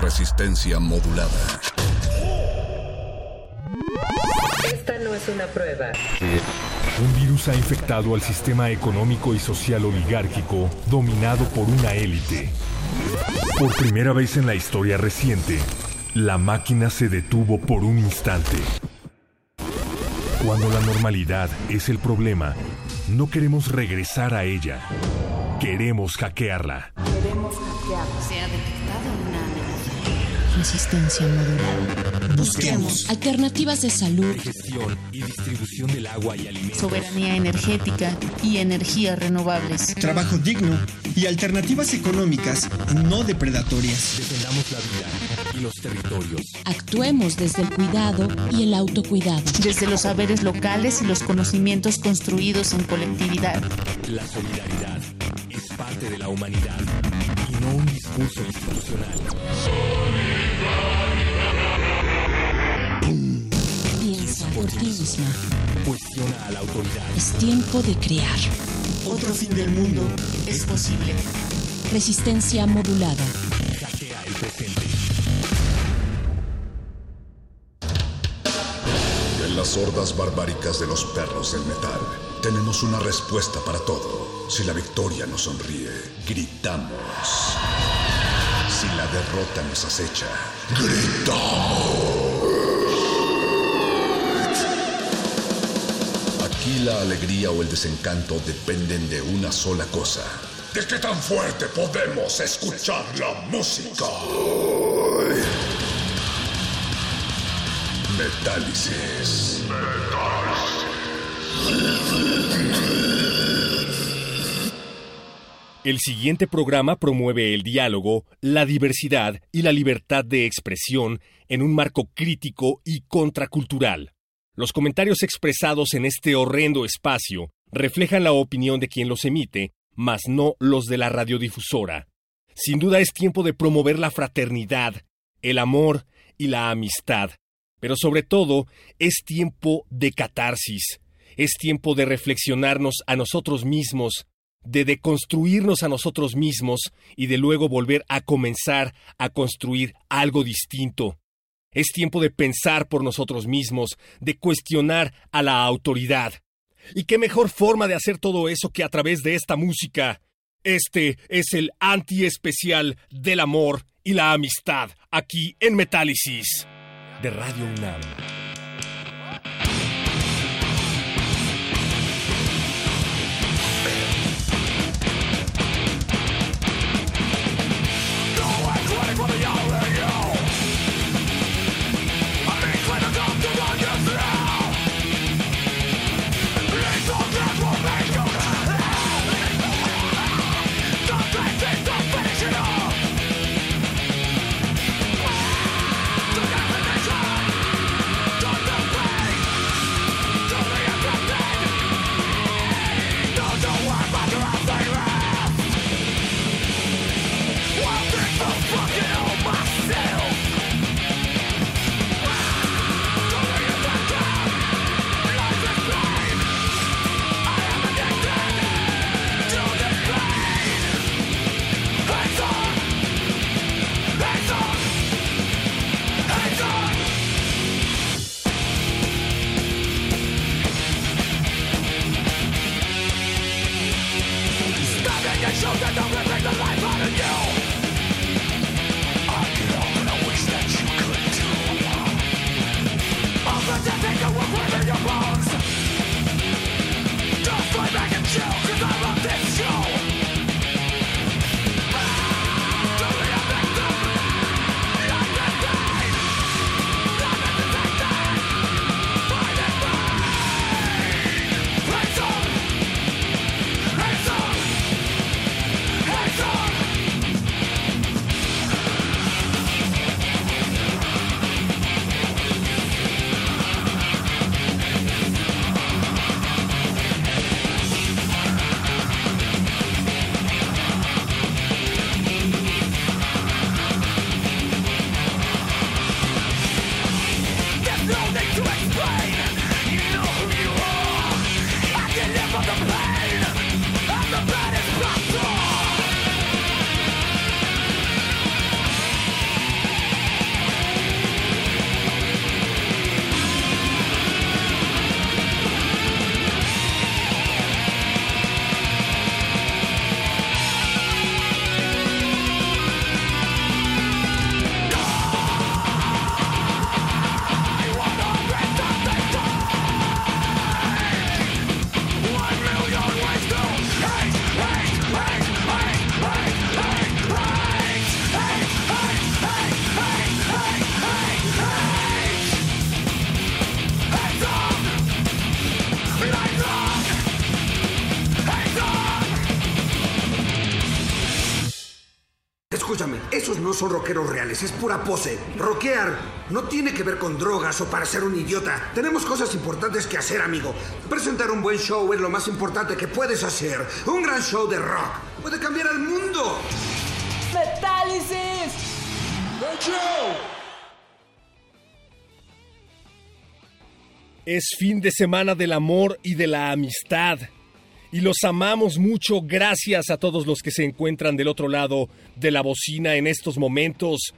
Resistencia modulada. Esta no es una prueba. Un virus ha infectado al sistema económico y social oligárquico dominado por una élite. Por primera vez en la historia reciente, la máquina se detuvo por un instante. Cuando la normalidad es el problema, no queremos regresar a ella. Queremos hackearla. Se ha detectado una amenaza. Resistencia modulada. Busquemos alternativas de salud, Gestión y distribución del agua y alimentos. soberanía energética y energías renovables. trabajo digno y alternativas económicas no depredatorias. Defendamos la vida y los territorios. actuemos desde el cuidado y el autocuidado. Desde los saberes locales y los conocimientos construidos en colectividad. La solidaridad es parte de la humanidad institucional. Piensa por ti misma. Cuestiona a la autoridad. Es tiempo de crear. Otro fin del mundo. Es posible. Resistencia modulada. Hackea el presente. En las hordas barbáricas de los perros del metal, tenemos una respuesta para todo. Si la victoria nos sonríe, gritamos. Derrota nos acecha, gritamos. Aquí la alegría o el desencanto dependen de una sola cosa. ¿De qué tan fuerte podemos escuchar la música? Metálisis. El siguiente programa promueve el diálogo, la diversidad y la libertad de expresión en un marco crítico y contracultural. Los comentarios expresados en este horrendo espacio reflejan la opinión de quien los emite, mas no los de la radiodifusora. Sin duda es tiempo de promover la fraternidad, el amor y la amistad, pero sobre todo es tiempo de catarsis, es tiempo de reflexionarnos a nosotros mismos, de deconstruirnos a nosotros mismos y de luego volver a comenzar a construir algo distinto. Es tiempo de pensar por nosotros mismos, de cuestionar a la autoridad. ¿Y qué mejor forma de hacer todo eso que a través de esta música? Este es el anti-especial del amor y la amistad, aquí en Metálisis, de Radio UNAM. Son rockeros reales, es pura pose. Rockear no tiene que ver con drogas o para ser un idiota. Tenemos cosas importantes que hacer, amigo. Presentar un buen show es lo más importante que puedes hacer. Un gran show de rock puede cambiar al mundo. ¡Metálisis! Es fin de semana del amor y de la amistad. Y los amamos mucho gracias a todos los que se encuentran del otro lado de la bocina en estos momentos.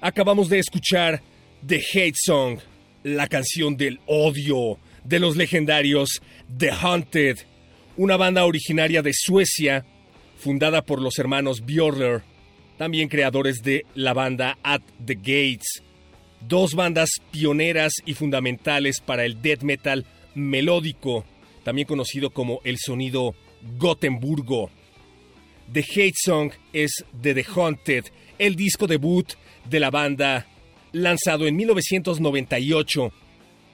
Acabamos de escuchar The Hate Song, la canción del odio de los legendarios The Haunted, una banda originaria de Suecia, fundada por los hermanos Björler, también creadores de la banda At the Gates dos bandas pioneras y fundamentales para el death metal melódico, también conocido como el sonido Gotemburgo. The Hate Song es de The Haunted, el disco debut de la banda lanzado en 1998.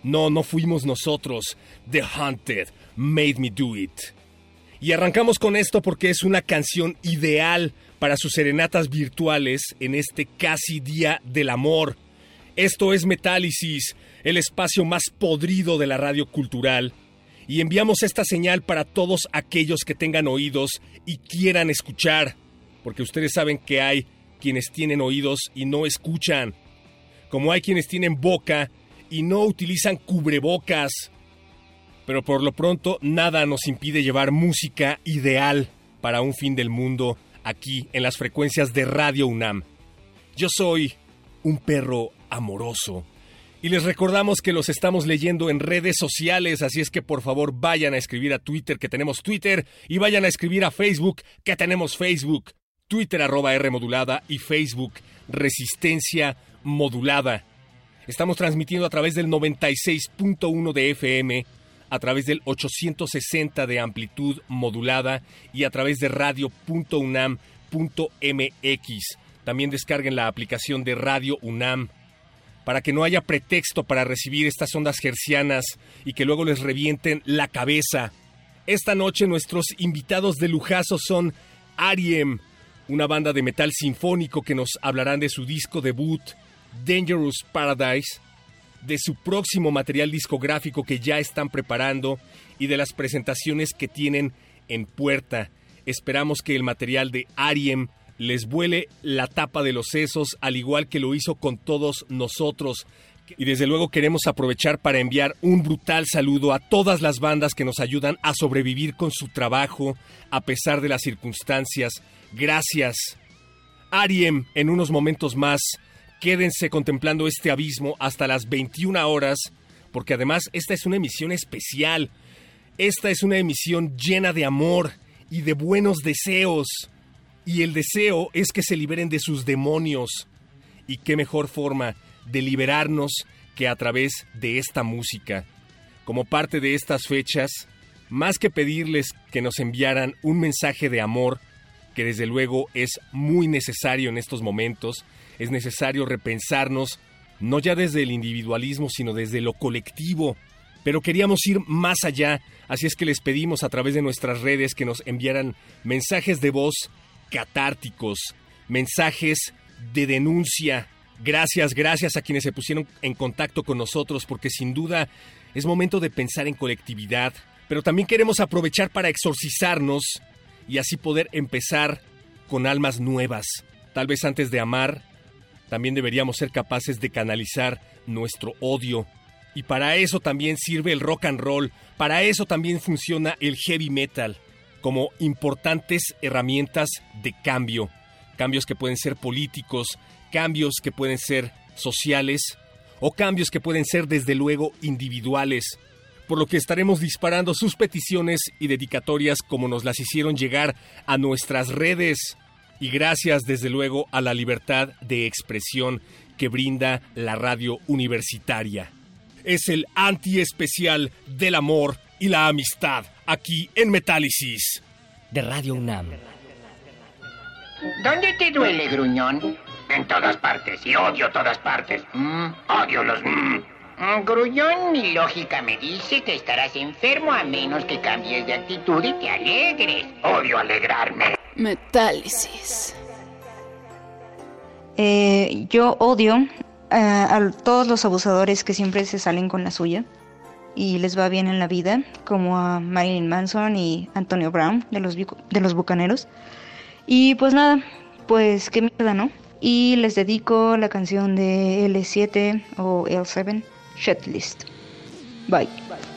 No, no fuimos nosotros. The Haunted made me do it. Y arrancamos con esto porque es una canción ideal para sus serenatas virtuales en este casi día del amor. Esto es Metálisis, el espacio más podrido de la radio cultural. Y enviamos esta señal para todos aquellos que tengan oídos y quieran escuchar, porque ustedes saben que hay quienes tienen oídos y no escuchan, como hay quienes tienen boca y no utilizan cubrebocas. Pero por lo pronto nada nos impide llevar música ideal para un fin del mundo aquí en las frecuencias de Radio UNAM. Yo soy un perro amoroso. Y les recordamos que los estamos leyendo en redes sociales, así es que por favor vayan a escribir a Twitter, que tenemos Twitter, y vayan a escribir a Facebook, que tenemos Facebook. Twitter arroba R modulada y Facebook Resistencia Modulada. Estamos transmitiendo a través del 96.1 de FM, a través del 860 de amplitud modulada y a través de radio.unam.mx. También descarguen la aplicación de Radio UNAM para que no haya pretexto para recibir estas ondas gercianas y que luego les revienten la cabeza. Esta noche nuestros invitados de lujazo son Ariem, una banda de metal sinfónico que nos hablarán de su disco debut, Dangerous Paradise, de su próximo material discográfico que ya están preparando y de las presentaciones que tienen en puerta. Esperamos que el material de Ariem les vuele la tapa de los sesos, al igual que lo hizo con todos nosotros. Y desde luego queremos aprovechar para enviar un brutal saludo a todas las bandas que nos ayudan a sobrevivir con su trabajo a pesar de las circunstancias. Gracias. Ariem, en unos momentos más, quédense contemplando este abismo hasta las 21 horas, porque además esta es una emisión especial. Esta es una emisión llena de amor y de buenos deseos y el deseo es que se liberen de sus demonios. Y qué mejor forma de liberarnos que a través de esta música. Como parte de estas fechas, más que pedirles que nos enviaran un mensaje de amor, que desde luego es muy necesario en estos momentos, es necesario repensarnos, no ya desde el individualismo, sino desde lo colectivo. Pero queríamos ir más allá, así es que les pedimos a través de nuestras redes que nos enviaran mensajes de voz catárticos, mensajes de denuncia. Gracias, gracias a quienes se pusieron en contacto con nosotros, porque sin duda es momento de pensar en colectividad, pero también queremos aprovechar para exorcizarnos y así poder empezar con almas nuevas. Tal vez antes de amar, también deberíamos ser capaces de canalizar nuestro odio. Y para eso también sirve el rock and roll, para eso también funciona el heavy metal como importantes herramientas de cambio, cambios que pueden ser políticos, cambios que pueden ser sociales o cambios que pueden ser desde luego individuales, por lo que estaremos disparando sus peticiones y dedicatorias como nos las hicieron llegar a nuestras redes. Y gracias desde luego a la libertad de expresión que brinda la radio universitaria. Es el anti especial del amor y la amistad aquí en Metálisis de Radio UNAM. ¿Dónde te duele, gruñón? En todas partes, y odio todas partes. Mm, odio los... Mm. Gruñón, mi lógica me dice que estarás enfermo a menos que cambies de actitud y te alegres. Odio alegrarme. Metálisis. Eh, yo odio eh, a todos los abusadores que siempre se salen con la suya y les va bien en la vida, como a Marilyn Manson y Antonio Brown de los, de los Bucaneros. Y pues nada, pues qué mierda, ¿no? Y les dedico la canción de L7 o L7, Shetlist. Bye. que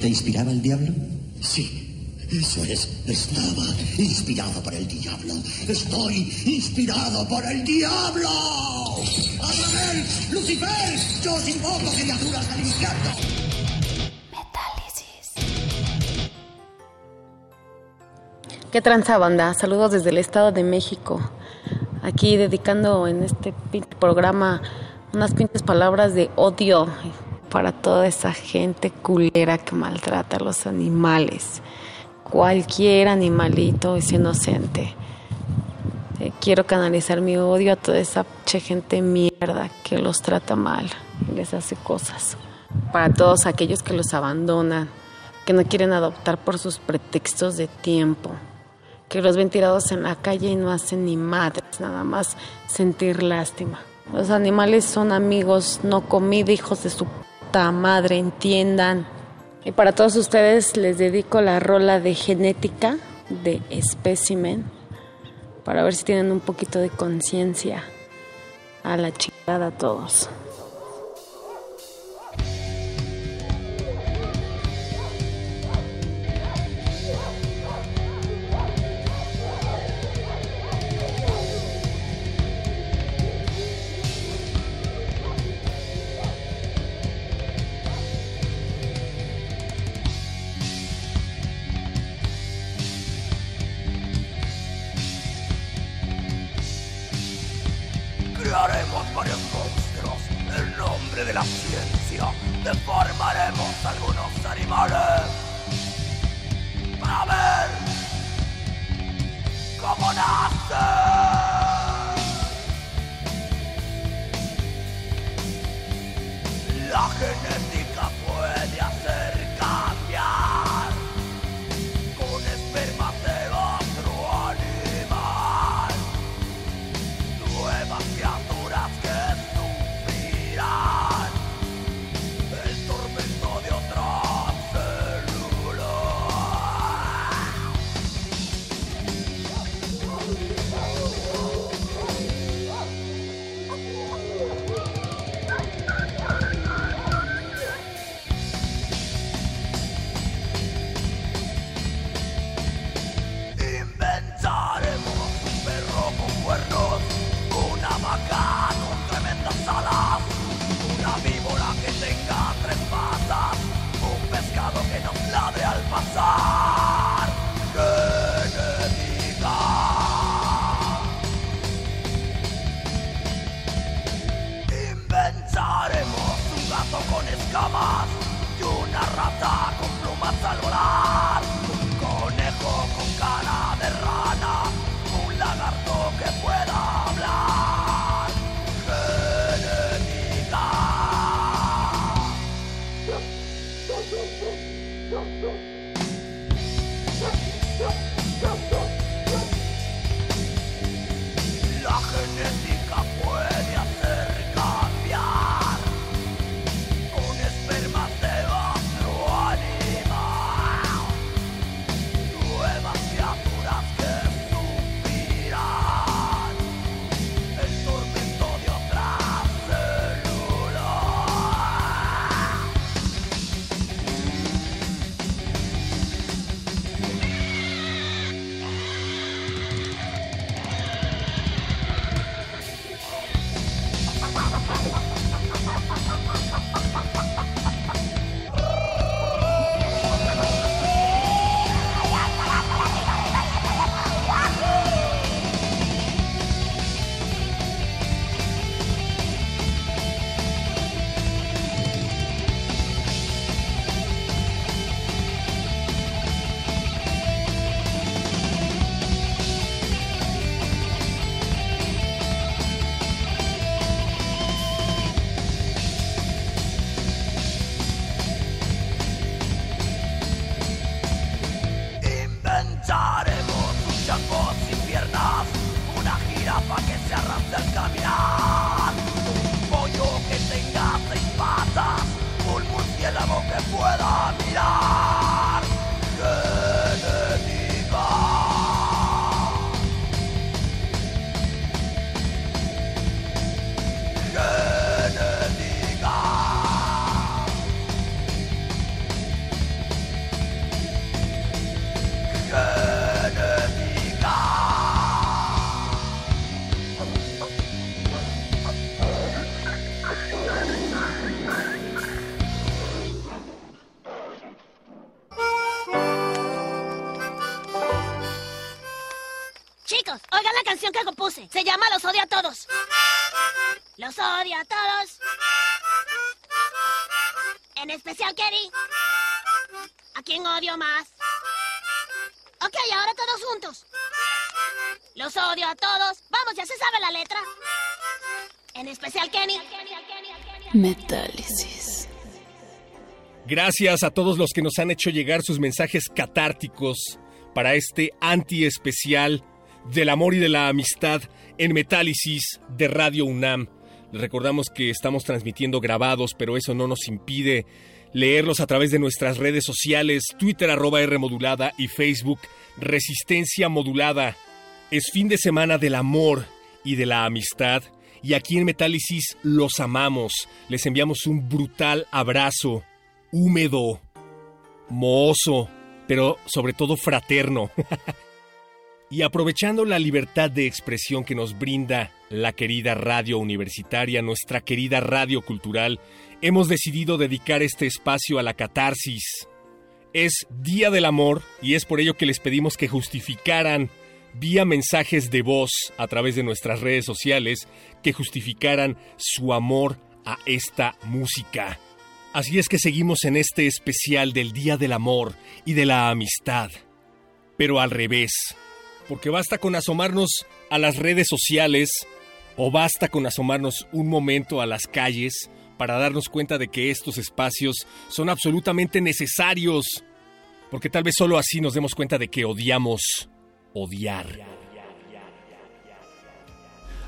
te inspiraba el diablo? Sí, eso es. Estaba inspirado por el diablo. Estoy inspirado por el diablo. ¡Abraham! ¡Lucifer! Yo os invoco criaturas al infierno. Metálisis. ¿Qué tranza banda? Saludos desde el Estado de México. Aquí dedicando en este programa unas pinches palabras de odio para toda esa gente culera que maltrata a los animales. Cualquier animalito es inocente. Eh, quiero canalizar mi odio a toda esa gente mierda que los trata mal, les hace cosas. Para todos aquellos que los abandonan, que no quieren adoptar por sus pretextos de tiempo, que los ven tirados en la calle y no hacen ni madres, nada más sentir lástima. Los animales son amigos, no comida, hijos de su madre, entiendan. Y para todos ustedes les dedico la rola de genética de espécimen para ver si tienen un poquito de conciencia. A la chingada todos. Se llama Los odio a todos. Los odio a todos. En especial Kerry. ¿A quién odio más? Ok, ahora todos juntos. Los odio a todos. Vamos, ya se sabe la letra. En especial Kenny. Metálisis. Gracias a todos los que nos han hecho llegar sus mensajes catárticos para este anti especial del amor y de la amistad en Metálisis de Radio UNAM. Recordamos que estamos transmitiendo grabados, pero eso no nos impide leerlos a través de nuestras redes sociales, Twitter arroba R y Facebook Resistencia Modulada. Es fin de semana del amor y de la amistad y aquí en Metálisis los amamos. Les enviamos un brutal abrazo, húmedo, mohoso, pero sobre todo fraterno. y aprovechando la libertad de expresión que nos brinda la querida radio universitaria, nuestra querida radio cultural, hemos decidido dedicar este espacio a la catarsis. Es Día del Amor y es por ello que les pedimos que justificaran vía mensajes de voz a través de nuestras redes sociales que justificaran su amor a esta música. Así es que seguimos en este especial del Día del Amor y de la Amistad. pero al revés. Porque basta con asomarnos a las redes sociales o basta con asomarnos un momento a las calles para darnos cuenta de que estos espacios son absolutamente necesarios. Porque tal vez solo así nos demos cuenta de que odiamos odiar.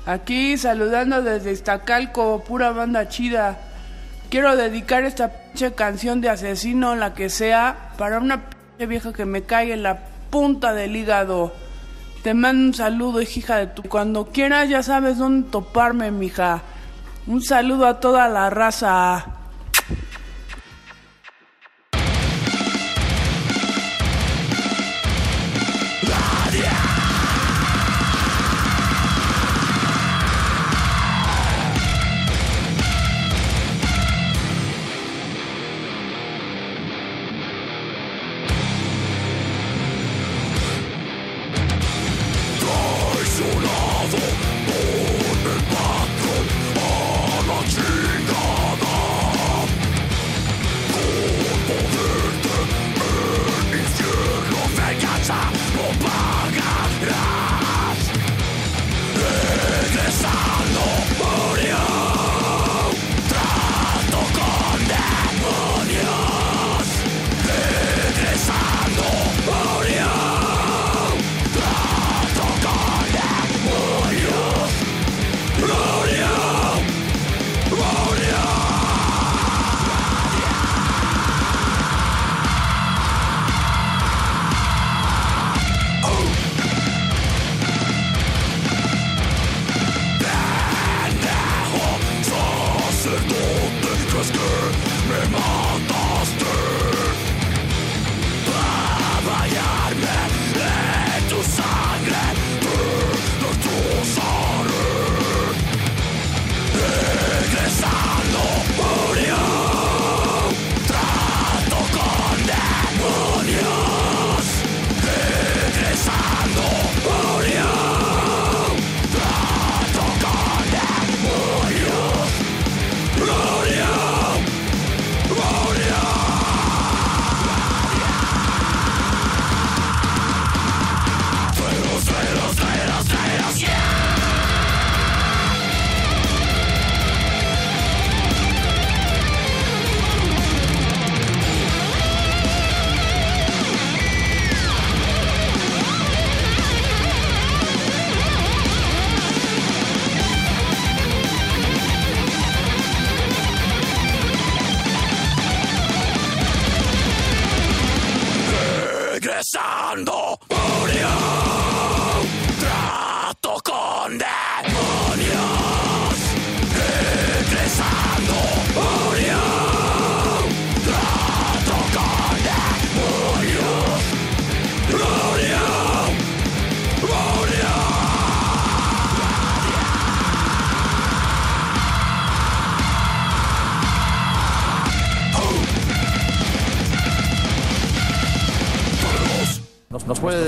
Aquí saludando desde Iztacalco, pura banda chida. Quiero dedicar esta pinche canción de asesino, la que sea, para una pinche vieja que me cae en la punta del hígado. Te mando un saludo, hija de tu. Cuando quieras ya sabes dónde toparme, mija. Un saludo a toda la raza.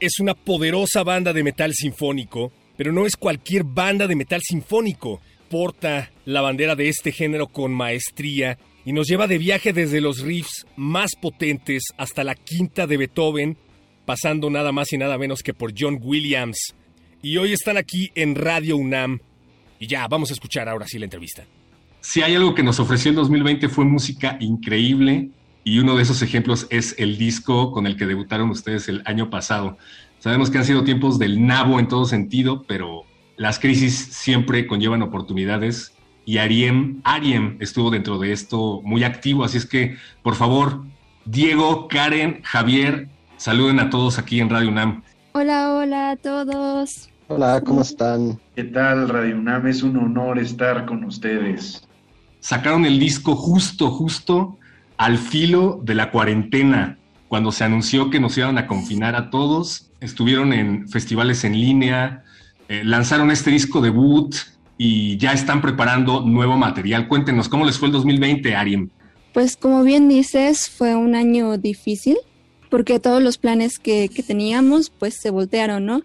Es una poderosa banda de metal sinfónico, pero no es cualquier banda de metal sinfónico. Porta la bandera de este género con maestría y nos lleva de viaje desde los riffs más potentes hasta la quinta de Beethoven, pasando nada más y nada menos que por John Williams. Y hoy están aquí en Radio UNAM. Y ya, vamos a escuchar ahora sí la entrevista. Si hay algo que nos ofreció el 2020 fue música increíble y uno de esos ejemplos es el disco con el que debutaron ustedes el año pasado. Sabemos que han sido tiempos del nabo en todo sentido, pero las crisis siempre conllevan oportunidades y Ariem, Ariem estuvo dentro de esto muy activo, así es que por favor, Diego, Karen, Javier, saluden a todos aquí en Radio UNAM. Hola, hola a todos. Hola, ¿cómo están? ¿Qué tal, Radio UNAM? Es un honor estar con ustedes. Sacaron el disco justo, justo al filo de la cuarentena, cuando se anunció que nos iban a confinar a todos. Estuvieron en festivales en línea, eh, lanzaron este disco debut y ya están preparando nuevo material. Cuéntenos, ¿cómo les fue el 2020, Ariem? Pues como bien dices, fue un año difícil porque todos los planes que, teníamos pues se voltearon, ¿no?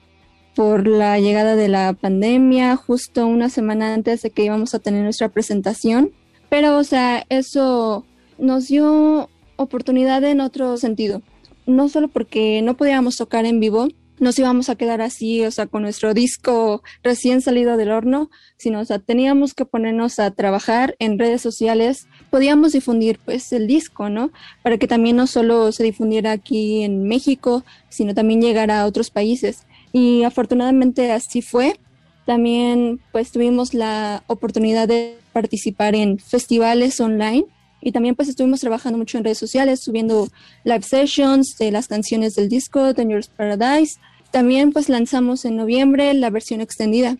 Por la llegada de la pandemia, justo una semana antes de que íbamos a tener nuestra presentación. Pero, o sea, eso nos dio oportunidad en otro sentido. No solo porque no podíamos tocar en vivo, nos íbamos a quedar así, o sea, con nuestro disco recién salido del horno, sino, o sea, teníamos que ponernos a trabajar en redes sociales, podíamos difundir pues el disco, ¿no? Para que también no solo se difundiera aquí en México, sino también llegara a otros países. Y afortunadamente así fue. También pues tuvimos la oportunidad de participar en festivales online y también pues estuvimos trabajando mucho en redes sociales, subiendo live sessions de las canciones del disco Dangerous Paradise. También pues lanzamos en noviembre la versión extendida.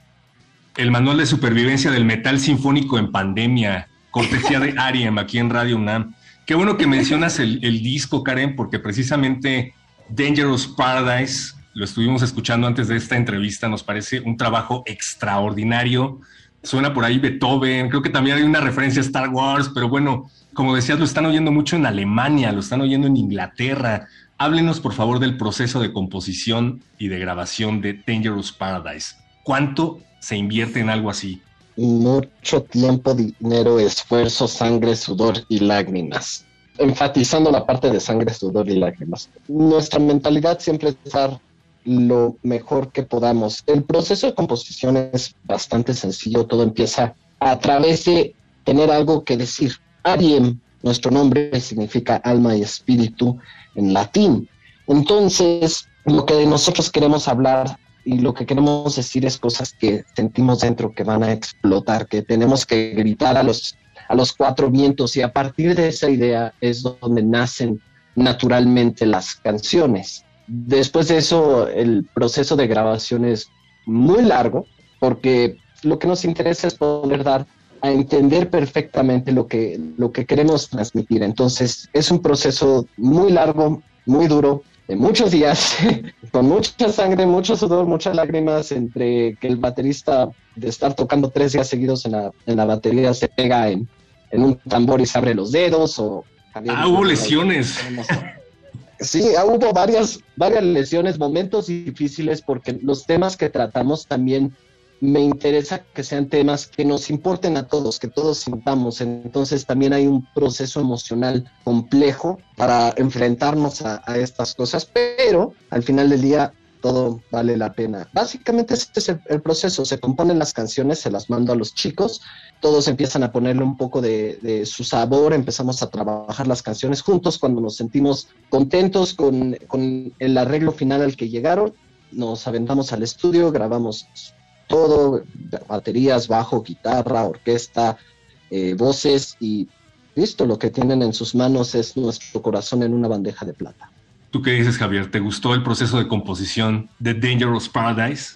El manual de supervivencia del metal sinfónico en pandemia, cortesía de Ariem aquí en Radio UNAM. Qué bueno que mencionas el, el disco, Karen, porque precisamente Dangerous Paradise, lo estuvimos escuchando antes de esta entrevista, nos parece un trabajo extraordinario. Suena por ahí Beethoven, creo que también hay una referencia a Star Wars, pero bueno, como decías, lo están oyendo mucho en Alemania, lo están oyendo en Inglaterra. Háblenos, por favor, del proceso de composición y de grabación de Dangerous Paradise. ¿Cuánto se invierte en algo así? Mucho tiempo, dinero, esfuerzo, sangre, sudor y lágrimas. Enfatizando la parte de sangre, sudor y lágrimas. Nuestra mentalidad siempre es dar lo mejor que podamos. El proceso de composición es bastante sencillo, todo empieza a través de tener algo que decir. Ariem, nuestro nombre significa alma y espíritu en latín. Entonces, lo que nosotros queremos hablar y lo que queremos decir es cosas que sentimos dentro que van a explotar, que tenemos que gritar a los, a los cuatro vientos y a partir de esa idea es donde nacen naturalmente las canciones. Después de eso, el proceso de grabación es muy largo porque lo que nos interesa es poder dar a entender perfectamente lo que, lo que queremos transmitir. Entonces, es un proceso muy largo, muy duro, de muchos días, con mucha sangre, mucho sudor, muchas lágrimas, entre que el baterista de estar tocando tres días seguidos en la, en la batería se pega en, en un tambor y se abre los dedos o... Ah, hubo lesiones. Sí, hubo varias, varias lesiones, momentos difíciles porque los temas que tratamos también me interesa que sean temas que nos importen a todos, que todos sintamos. Entonces también hay un proceso emocional complejo para enfrentarnos a, estas cosas, pero al final del día todo vale la pena. Básicamente este es el, el, proceso, se componen las canciones, se las mando a los chicos, todos empiezan a ponerle un poco de, de, su sabor, empezamos a trabajar las canciones juntos cuando nos sentimos contentos con, con el arreglo final al que llegaron, nos aventamos al estudio, grabamos todo, baterías, bajo, guitarra, orquesta, eh, voces y listo, lo que tienen en sus manos es nuestro corazón en una bandeja de plata. ¿Tú qué dices, Javier? ¿Te gustó el proceso de composición de Dangerous Paradise?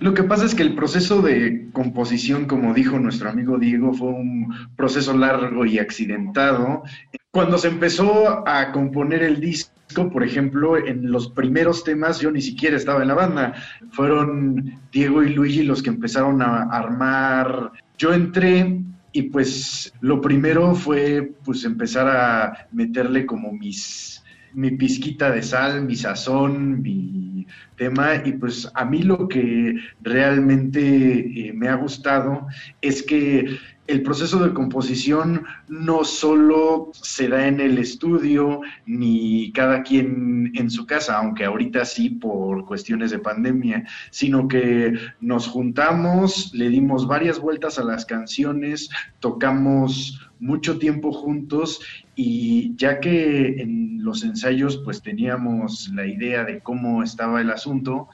Lo que pasa es que el proceso de composición, como dijo nuestro amigo Diego, fue un proceso largo y accidentado. Cuando se empezó a componer el disco, Por ejemplo, en los primeros temas yo ni siquiera estaba en la banda. Fueron Diego y Luigi los que empezaron a armar. Yo entré y pues lo primero fue pues empezar a meterle como mis mi pizquita de sal, mi sazón, mi tema y pues a mí lo que realmente eh, me ha gustado es que el proceso de composición no solo se da en el estudio ni cada quien en su casa, aunque ahorita sí por cuestiones de pandemia, sino que nos juntamos, le dimos varias vueltas a las canciones, tocamos mucho tiempo juntos y ya que en los ensayos pues teníamos la idea de cómo estaba el asunto,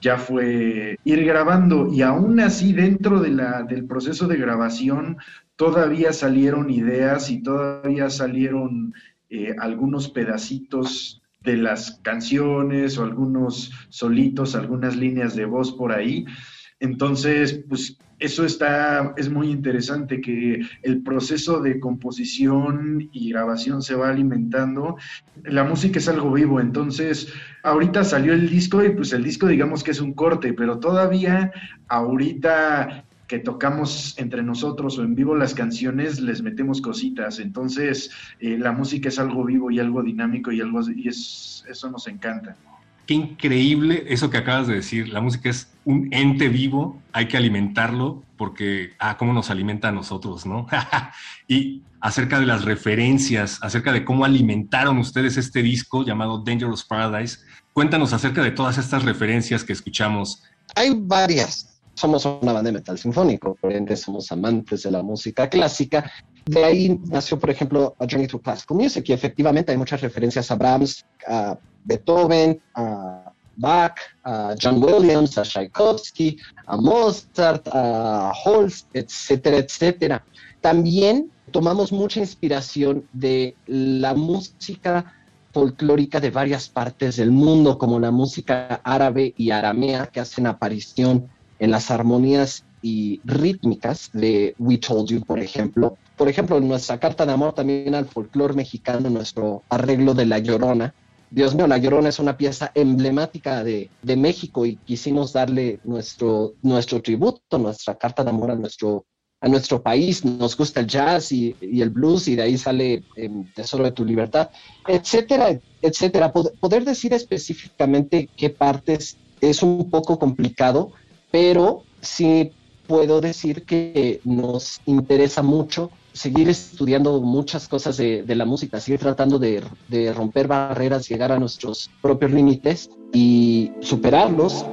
ya fue ir grabando y aún así dentro de la, del proceso de grabación todavía salieron ideas y todavía salieron eh, algunos pedacitos de las canciones o algunos solitos, algunas líneas de voz por ahí. Entonces, pues eso está, es muy interesante que el proceso de composición y grabación se va alimentando. La música es algo vivo, entonces ahorita salió el disco y pues el disco digamos que es un corte, pero todavía ahorita que tocamos entre nosotros o en vivo las canciones, les metemos cositas. Entonces, eh, la música es algo vivo y algo dinámico y algo y es, eso nos encanta. Qué increíble eso que acabas de decir. La música es un ente vivo, hay que alimentarlo porque, ah, cómo nos alimenta a nosotros, ¿no? y acerca de las referencias, acerca de cómo alimentaron ustedes este disco llamado Dangerous Paradise, cuéntanos acerca de todas estas referencias que escuchamos. Hay varias. Somos una banda de metal sinfónico, por ende somos amantes de la música clásica. De ahí nació, por ejemplo, A Journey to Classical Music, y efectivamente hay muchas referencias a Brahms, a Beethoven, a Bach, a John Williams, a Tchaikovsky, a Mozart, a Holst, etcétera, etcétera. También tomamos mucha inspiración de la música folclórica de varias partes del mundo, como la música árabe y aramea, que hacen aparición en las armonías y rítmicas de We Told You, por ejemplo. Por ejemplo, en nuestra carta de amor también al folclore mexicano, nuestro arreglo de La Llorona, Dios mío, La Llorona es una pieza emblemática de, México y quisimos darle nuestro, nuestro tributo, nuestra carta de amor a nuestro, a nuestro país. Nos gusta el jazz y, el blues y de ahí sale em, Tesoro de tu Libertad, etcétera, etcétera. Poder decir específicamente qué partes es un poco complicado, pero sí puedo decir que nos interesa mucho seguir estudiando muchas cosas de, la música, seguir tratando de romper barreras, llegar a nuestros propios límites y superarlos.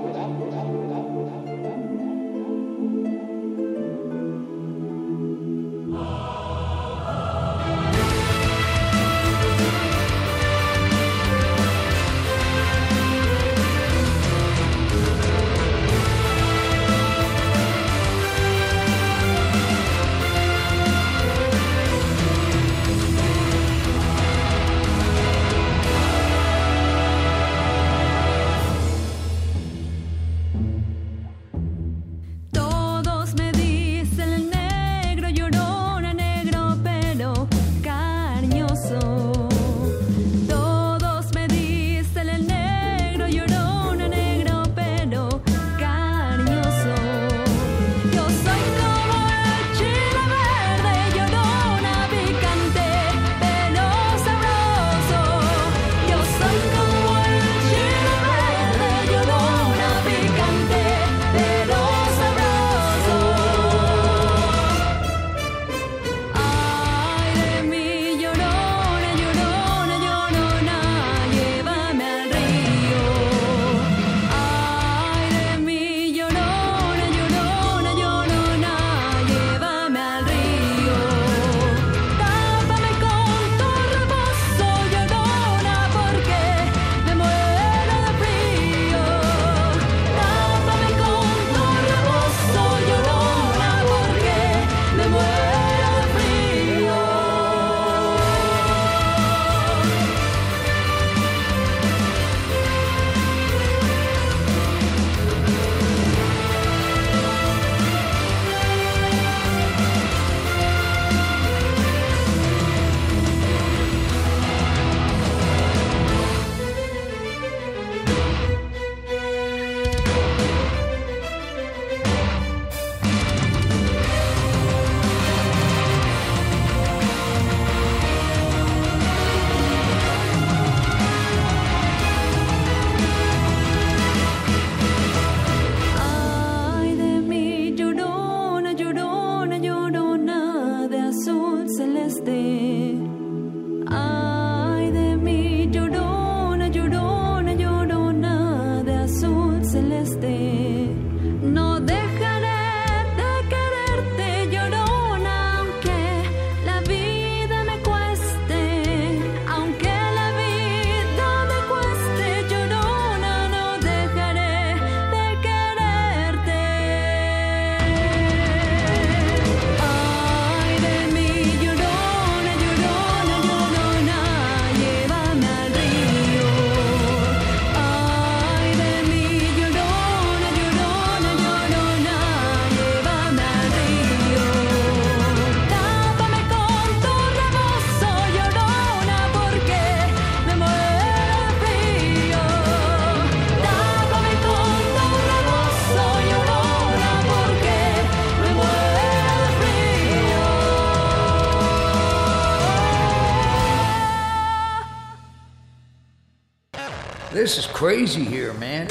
Crazy here, man.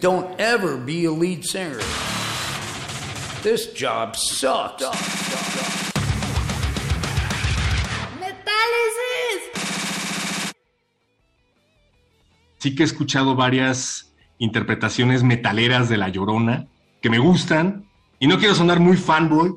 Don't ever be a lead singer. This job sucks. Sí que he escuchado varias interpretaciones metaleras de La Llorona que me gustan. Y no quiero sonar muy fanboy,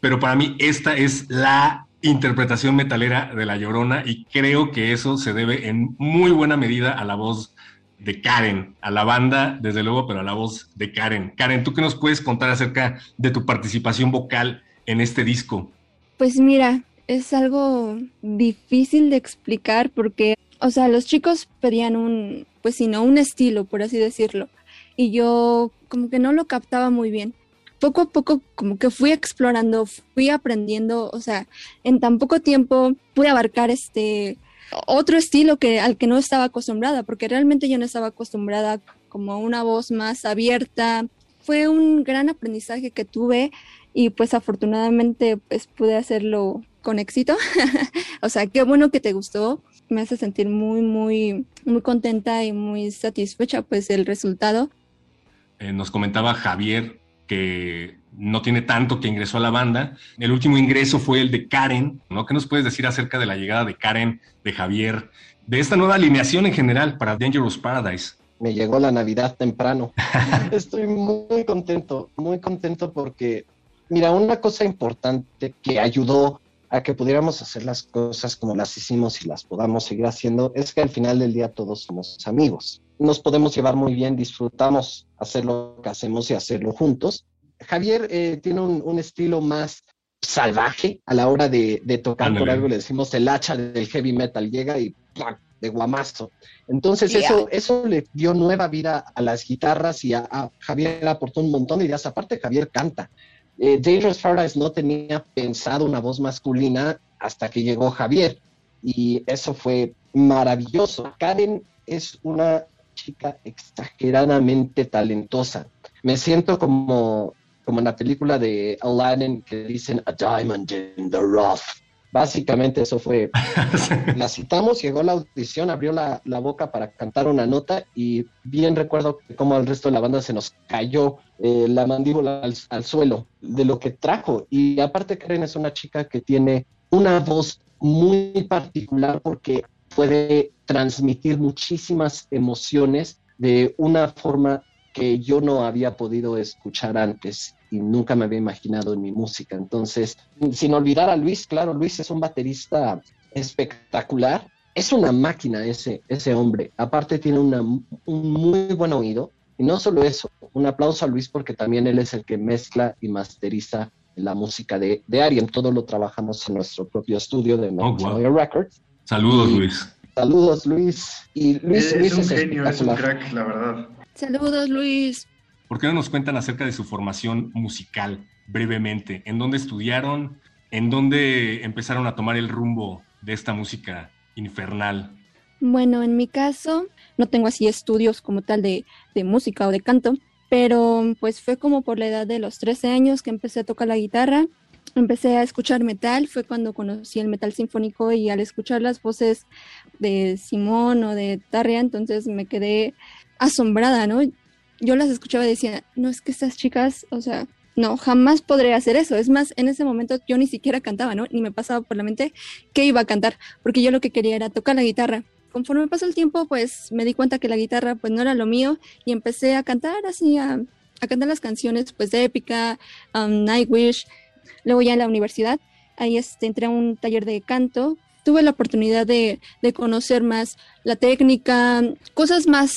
pero para mí esta es la interpretación metalera de La Llorona y creo que eso se debe en muy buena medida a la voz de Karen, a la banda, desde luego, pero a la voz de Karen. Karen, ¿tú qué nos puedes contar acerca de tu participación vocal en este disco? Pues mira, es algo difícil de explicar porque, o sea, los chicos pedían un, pues si no, un estilo, por así decirlo, y yo como que no lo captaba muy bien. Poco a poco como que fui explorando, fui aprendiendo, o sea, en tan poco tiempo pude abarcar este otro estilo que al que no estaba acostumbrada, porque realmente yo no estaba acostumbrada como a una voz más abierta. Fue un gran aprendizaje que tuve y pues afortunadamente pues pude hacerlo con éxito. o sea, qué bueno que te gustó. Me hace sentir muy, muy, muy contenta y muy satisfecha pues del resultado. Eh, nos comentaba Javier que no tiene tanto que ingresó a la banda. El último ingreso fue el de Karen, ¿no? ¿Qué nos puedes decir acerca de la llegada de Karen, de Javier, de esta nueva alineación en general para Dangerous Paradise? Me llegó la Navidad temprano. Estoy muy contento, muy contento porque, mira, una cosa importante que ayudó a que pudiéramos hacer las cosas como las hicimos y las podamos seguir haciendo es que al final del día todos somos amigos. Nos podemos llevar muy bien, disfrutamos hacer lo que hacemos y hacerlo juntos. Javier eh, tiene un, un, estilo más salvaje a la hora de, de tocar, Andale. por algo le decimos el hacha del heavy metal, llega y ¡plac! de guamazo. Entonces yeah. eso, eso le dio nueva vida a las guitarras y a, a Javier aportó un montón de ideas. Aparte Javier canta. Eh, Dangerous Paradise no tenía pensado una voz masculina hasta que llegó Javier y eso fue maravilloso. Karen es una chica exageradamente talentosa. Me siento como, como en la película de Aladdin que dicen A Diamond in the Rough. Básicamente eso fue, la citamos, llegó la audición, abrió la, la, boca para cantar una nota y bien recuerdo como al resto de la banda se nos cayó eh, la mandíbula al, al, suelo de lo que trajo. Y aparte Karen es una chica que tiene una voz muy particular porque puede transmitir muchísimas emociones de una forma que yo no había podido escuchar antes y nunca me había imaginado en mi música. Entonces, sin olvidar a Luis, claro, Luis es un baterista espectacular. Es una máquina ese, ese hombre. Aparte tiene una, un muy buen oído. Y no solo eso, un aplauso a Luis porque también él es el que mezcla y masteriza la música de, de Arien. Todo lo trabajamos en nuestro propio estudio de oh, wow. Records. Saludos, y, Luis. Saludos, Luis. Y Luis es, Luis un genio, es un crack, la verdad. Saludos, Luis. ¿Por qué no nos cuentan acerca de su formación musical brevemente? ¿En dónde estudiaron? ¿En dónde empezaron a tomar el rumbo de esta música infernal? Bueno, en mi caso, no tengo así estudios como tal de, de, música o de canto, pero pues fue como por la edad de los 13 años que empecé a tocar la guitarra. Empecé a escuchar metal, fue cuando conocí el metal sinfónico y al escuchar las voces de Simón o de Tarria, entonces me quedé asombrada, ¿no? Yo las escuchaba y decía, no es que estas chicas, o sea, no, jamás podré hacer eso. Es más, en ese momento yo ni siquiera cantaba, ¿no? Ni me pasaba por la mente que iba a cantar, porque yo lo que quería era tocar la guitarra. conforme pasó el tiempo, pues me di cuenta que la guitarra pues no era lo mío y empecé a cantar así, a, a cantar las canciones pues de Épica, um, Nightwish. Luego ya en la universidad, ahí este, entré a un taller de canto. Tuve la oportunidad de, de conocer más la técnica, cosas más,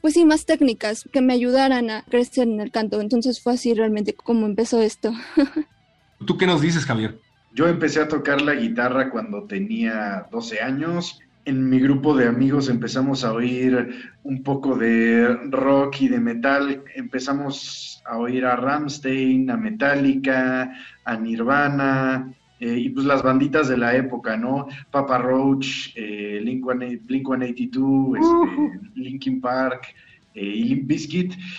pues sí, más técnicas que me ayudaran a crecer en el canto. Entonces fue así realmente como empezó esto. ¿Tú qué nos dices, Javier? Yo empecé a tocar la guitarra cuando tenía 12 años. En mi grupo de amigos empezamos a oír un poco de rock y de metal. Empezamos a oír a Ramstein, a Metallica, a Nirvana, eh, y pues las banditas de la época, ¿no? Papa Roach, eh, Blink, Blink 182, este, Linkin Park eh, y.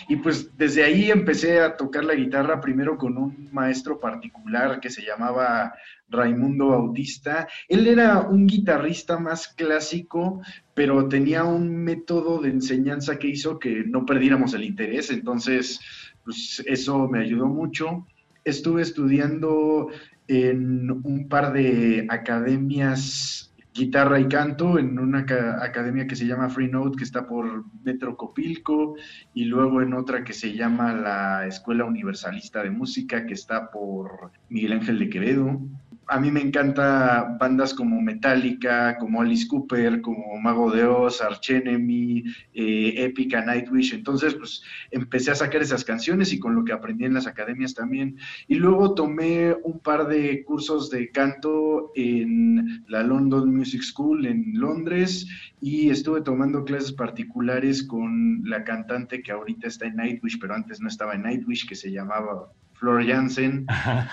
Y pues desde ahí empecé a tocar la guitarra primero con un maestro particular que se llamaba Raimundo Bautista. Él era un guitarrista más clásico, pero tenía un método de enseñanza que hizo que no perdiéramos el interés. Entonces, pues eso me ayudó mucho. Estuve estudiando en un par de academias guitarra y canto en una ca- academia que se llama Free Note, que está por Metro Copilco, y luego en otra que se llama la Escuela Universalista de Música, que está por Miguel Ángel de Quevedo. A mí me encanta bandas como Metallica, como Alice Cooper, como Mago de Oz, Arch Enemy, eh, Epica, Nightwish. Entonces, pues empecé a sacar esas canciones y con lo que aprendí en las academias también. Y luego tomé un par de cursos de canto en la London Music School en Londres y estuve tomando clases particulares con la cantante que ahorita está en Nightwish, pero antes no estaba en Nightwish, que se llamaba Flor Jansen,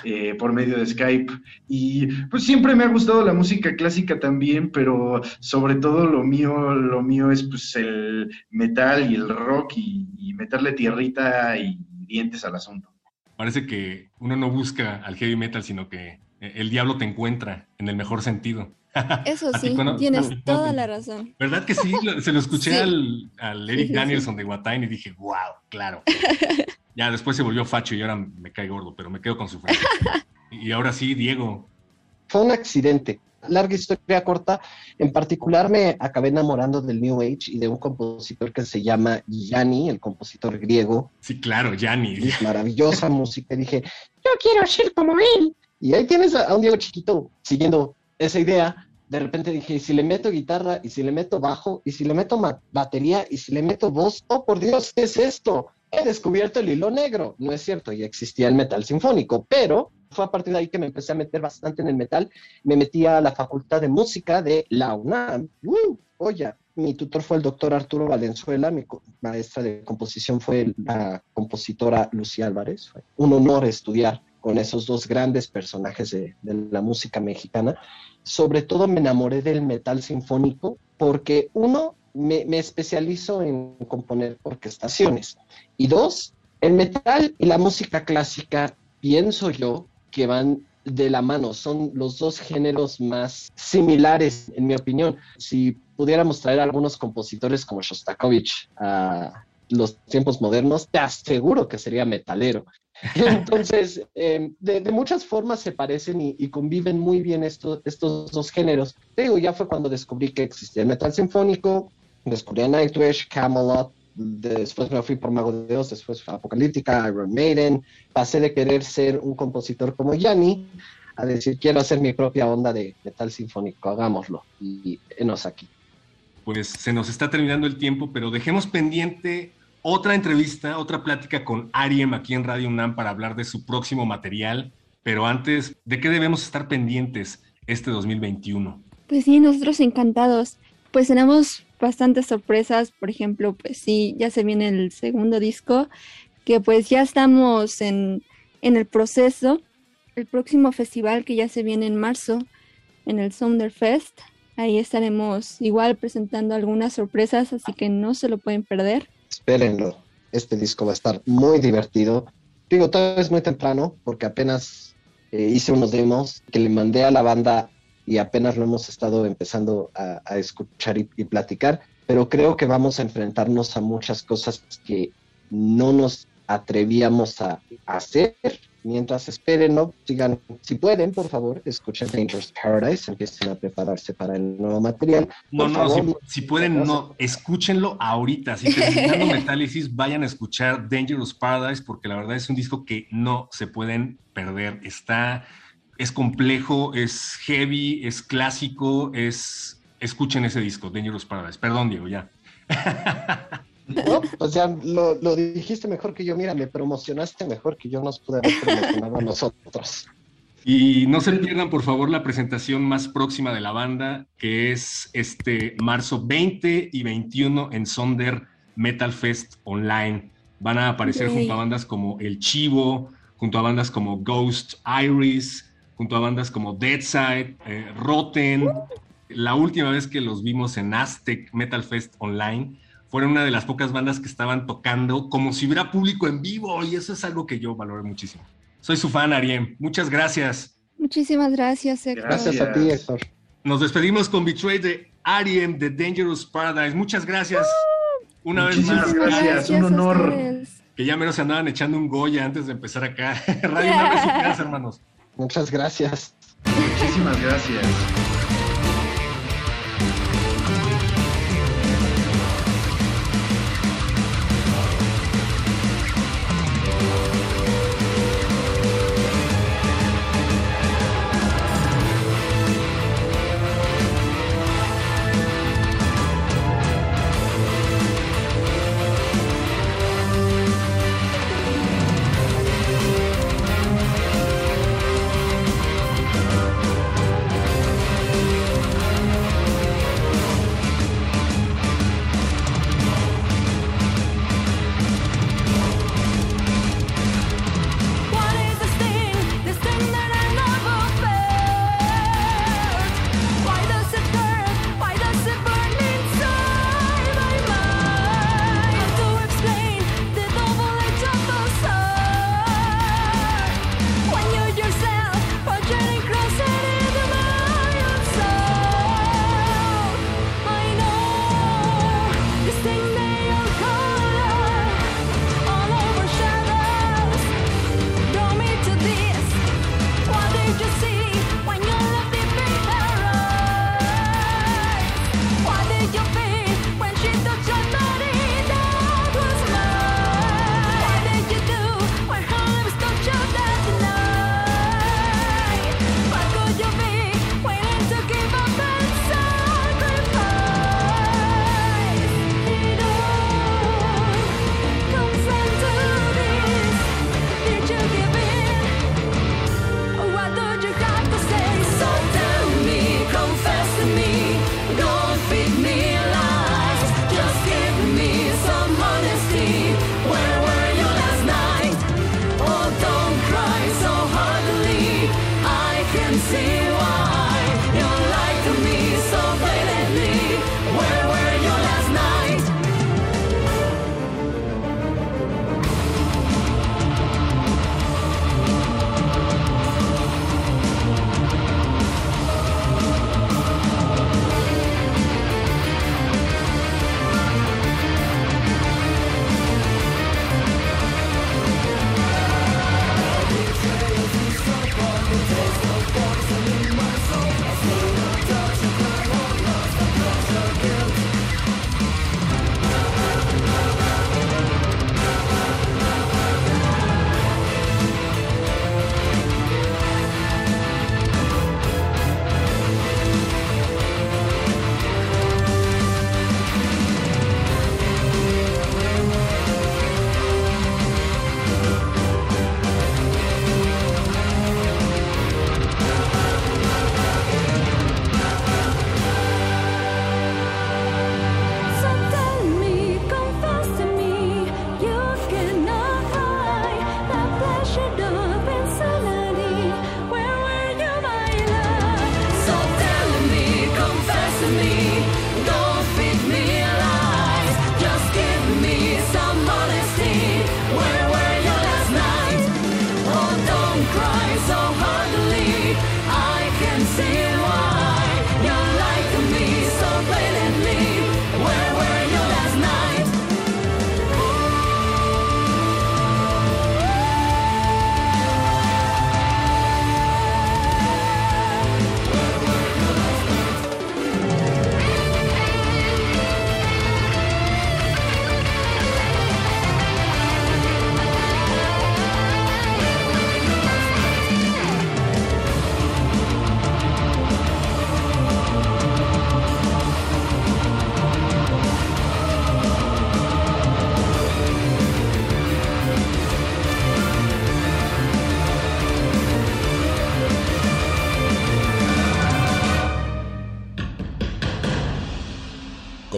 eh, por medio de Skype. Y pues siempre me ha gustado la música clásica también, pero sobre todo lo mío, lo mío es pues el metal y el rock y, y meterle tierrita y dientes al asunto. Parece que uno no busca al heavy metal, sino que eh, el diablo te encuentra en el mejor sentido. Eso ¿A ti sí, tienes no, toda no. la razón. ¿Verdad que sí? Se lo escuché Sí. al, al Eric Sí, sí, sí. Danielson de Watain y dije, wow, claro. ya después se volvió facho y ahora me cae gordo, pero me quedo con su frase. y ahora sí, Diego. Fue un accidente. Larga historia corta. En particular me acabé enamorando del New Age y de un compositor que se llama Yanni, el compositor griego. Sí, claro, Yanni. Maravillosa música. Dije, yo quiero ser como él. Y ahí tienes a, un Diego chiquito siguiendo esa idea. De repente dije, ¿y si le meto guitarra, y si le meto bajo, y si le meto batería, y si le meto voz, oh por Dios, ¿qué es esto? He descubierto el hilo negro. No es cierto, ya existía el metal sinfónico, pero fue a partir de ahí que me empecé a meter bastante en el metal. Me metí a la Facultad de Música de la UNAM. ¡Uh! Oye, mi tutor fue el doctor Arturo Valenzuela, mi maestra de composición fue la compositora Lucía Álvarez. Fue un honor estudiar con esos dos grandes personajes de, de la música mexicana. Sobre todo me enamoré del metal sinfónico porque uno, me, especializo en componer orquestaciones y dos, el metal y la música clásica, pienso yo, que van de la mano, son los dos géneros más similares, en mi opinión. Si pudiéramos traer a algunos compositores como Shostakovich a los tiempos modernos, te aseguro que sería metalero. Entonces, eh, de, muchas formas se parecen y, conviven muy bien estos, estos dos géneros. Te digo, ya fue cuando descubrí que existía el metal sinfónico, descubrí a Nightwish, Camelot, después me fui por Mago de Dios, después Apocalíptica, Iron Maiden, pasé de querer ser un compositor como Yanni a decir quiero hacer mi propia onda de metal sinfónico, hagámoslo y enos aquí. Pues se nos está terminando el tiempo, pero dejemos pendiente otra entrevista, otra plática con Ariem aquí en Radio UNAM para hablar de su próximo material. Pero antes, ¿de qué debemos estar pendientes este 2021? Pues sí, nosotros encantados. Pues tenemos bastantes sorpresas, por ejemplo, pues sí, ya se viene el segundo disco, que pues ya estamos en, en el proceso. El próximo festival que ya se viene en marzo, en el Fest, ahí estaremos igual presentando algunas sorpresas, así que no se lo pueden perder. Espérenlo, este disco va a estar muy divertido. Digo, todavía es muy temprano porque apenas eh, hice unos demos que le mandé a la banda y apenas lo hemos estado empezando a, a escuchar y, y platicar, pero creo que vamos a enfrentarnos a muchas cosas que no nos atrevíamos a hacer. Mientras esperen, ¿no? Sigan, si pueden, por favor, escuchen Dangerous Paradise, empiecen a prepararse para el nuevo material. No, Por no, favor, si, si pueden, no, escúchenlo ahorita. Si terminando Metálisis, vayan a escuchar Dangerous Paradise, porque la verdad es un disco que no se pueden perder. Está, es complejo, es heavy, es clásico, es. Escuchen ese disco, Dangerous Paradise. Perdón, Diego, ya. No, o sea, lo, lo dijiste mejor que yo. Mira, me promocionaste mejor que yo nos pude haber promocionado a nosotros. Y no se pierdan, por favor, la presentación más próxima de la banda, que es este marzo 20 y 21 en Sonder Metal Fest Online. Van a aparecer Yay. junto a bandas como El Chivo, junto a bandas como Ghost Iris, junto a bandas como Deadside, eh, Rotten. La última vez que los vimos en Aztec Metal Fest Online, fueron una de las pocas bandas que estaban tocando como si hubiera público en vivo, y eso es algo que yo valoro muchísimo. Soy su fan, Ariem. Muchas gracias. Muchísimas gracias, Héctor. Gracias a ti, Héctor. Nos despedimos con Betray de Ariem de Dangerous Paradise. Muchas gracias. Una vez Muchísimas más. gracias, un a honor. Que ya menos se andaban echando un Goya antes de empezar acá. Radio Nave su casa, hermanos. Muchas gracias. Muchísimas gracias.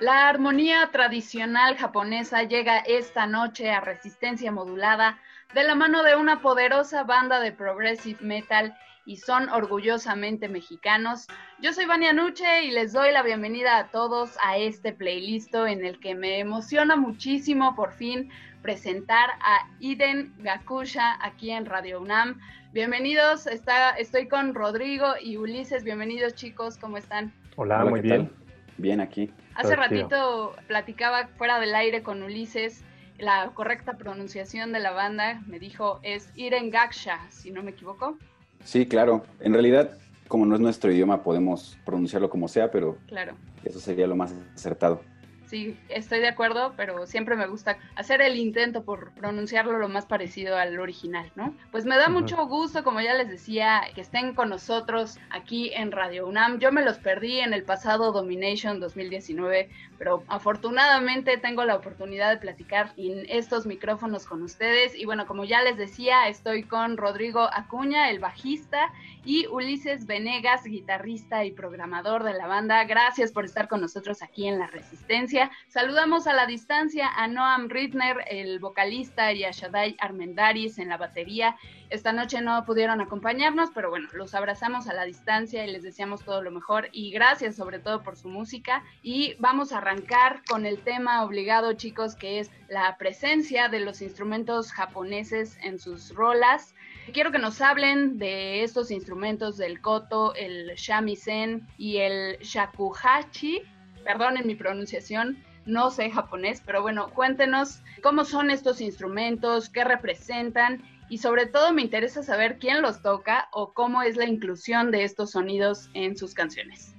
La armonía tradicional japonesa llega esta noche a resistencia modulada de la mano de una poderosa banda de progressive metal y son orgullosamente mexicanos. Yo soy Vania Nuche y les doy la bienvenida a todos a este playlist en el que me emociona muchísimo por fin presentar a Iden Gakusha aquí en Radio UNAM. Bienvenidos, está, estoy con Rodrigo y Ulises. Bienvenidos chicos, ¿cómo están? Hola, muy bien. Bien aquí. Hace ratito platicaba fuera del aire con Ulises la correcta pronunciación de la banda. Me dijo es Iren Gaksha, si no me equivoco. Sí, claro. En realidad, como no es nuestro idioma, podemos pronunciarlo como sea, pero claro. eso sería lo más acertado. Sí, estoy de acuerdo, pero siempre me gusta hacer el intento por pronunciarlo lo más parecido al original, ¿no? Pues me da mucho gusto, como ya les decía, que estén con nosotros aquí en Radio UNAM. Yo me los perdí en el pasado Domination 2019, pero afortunadamente tengo la oportunidad de platicar en estos micrófonos con ustedes. Y bueno, como ya les decía, estoy con Rodrigo Acuña, el bajista, y Ulises Venegas, guitarrista y programador de la banda. Gracias por estar con nosotros aquí en La Resistencia. Saludamos a la distancia a Noam Ritner, el vocalista, y a Shadai Armendaris en la batería. Esta noche no pudieron acompañarnos, pero bueno, los abrazamos a la distancia y les deseamos todo lo mejor y gracias sobre todo por su música. Y vamos a arrancar con el tema obligado, chicos, que es la presencia de los instrumentos japoneses en sus rolas. Quiero que nos hablen de estos instrumentos del koto, el shamisen y el shakuhachi. Perdonen mi pronunciación, no sé japonés, pero bueno, cuéntenos cómo son estos instrumentos, qué representan y sobre todo me interesa saber quién los toca o cómo es la inclusión de estos sonidos en sus canciones.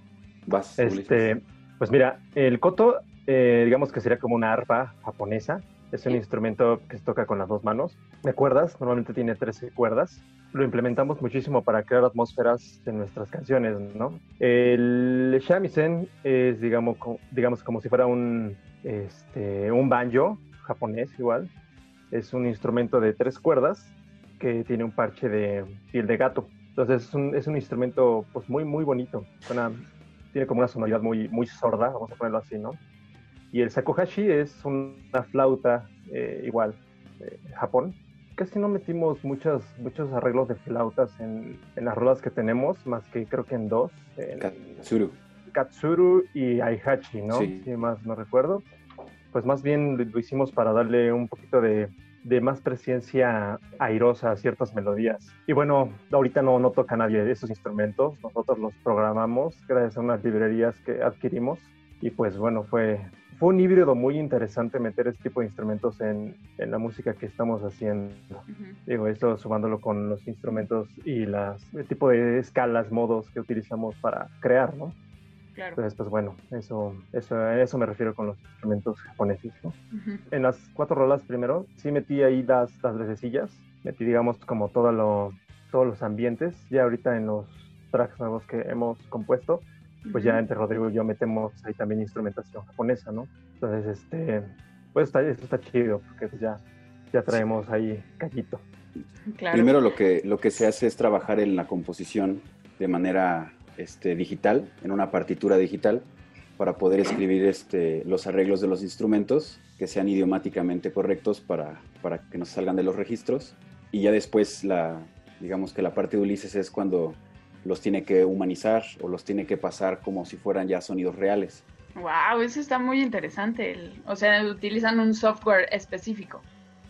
Vas, este, pues mira, el koto, eh, digamos que sería como una arpa japonesa. Es un instrumento que se toca con las dos manos. ¿Me cuerdas? Normalmente tiene 13 cuerdas. Lo implementamos muchísimo para crear atmósferas en nuestras canciones, ¿no? El shamisen es, digamos, digamos como si fuera un, este, un banjo japonés igual. Es un instrumento de tres cuerdas que tiene un parche de piel de gato. Entonces es un, es un instrumento pues muy, muy bonito. tiene como una sonoridad muy, muy sorda, vamos a ponerlo así, ¿no? Y el shakuhachi es una flauta eh, igual, de Japón. Casi no metimos muchos, muchos arreglos de flautas en, en, las rolas que tenemos, más que creo que en dos. En Katsuru. Katsuru y Aihachi, ¿no? Sí. Si más no recuerdo. Pues más bien lo hicimos para darle un poquito de, de más presencia airosa a ciertas melodías. Y bueno, ahorita no, no toca nadie de esos instrumentos, nosotros los programamos gracias a unas librerías que adquirimos y pues bueno, fue, fue un híbrido muy interesante meter este tipo de instrumentos en, en la música que estamos haciendo. Digo, esto sumándolo con los instrumentos y las, el tipo de escalas, modos que utilizamos para crear, ¿no? Claro. Entonces, pues bueno, eso, eso, eso me refiero con los instrumentos japoneses, ¿no? En las cuatro rolas primero, sí metí ahí las, las vocecillas, metí, digamos, como todo lo, todos los ambientes. Ya ahorita en los tracks nuevos que hemos compuesto, pues ya entre Rodrigo y yo metemos ahí también instrumentación japonesa, ¿no? Entonces, este, pues está, esto está chido, porque pues ya, ya traemos ahí callito. Claro. Primero lo que, lo que se hace es trabajar en la composición de manera este, digital, en una partitura digital, para poder escribir este, los arreglos de los instrumentos que sean idiomáticamente correctos para, para que nos salgan de los registros. Y ya después, la, digamos que la parte de Ulises es cuando los tiene que humanizar o los tiene que pasar como si fueran ya sonidos reales. Wow, eso está muy interesante. El, o sea, utilizan un software específico.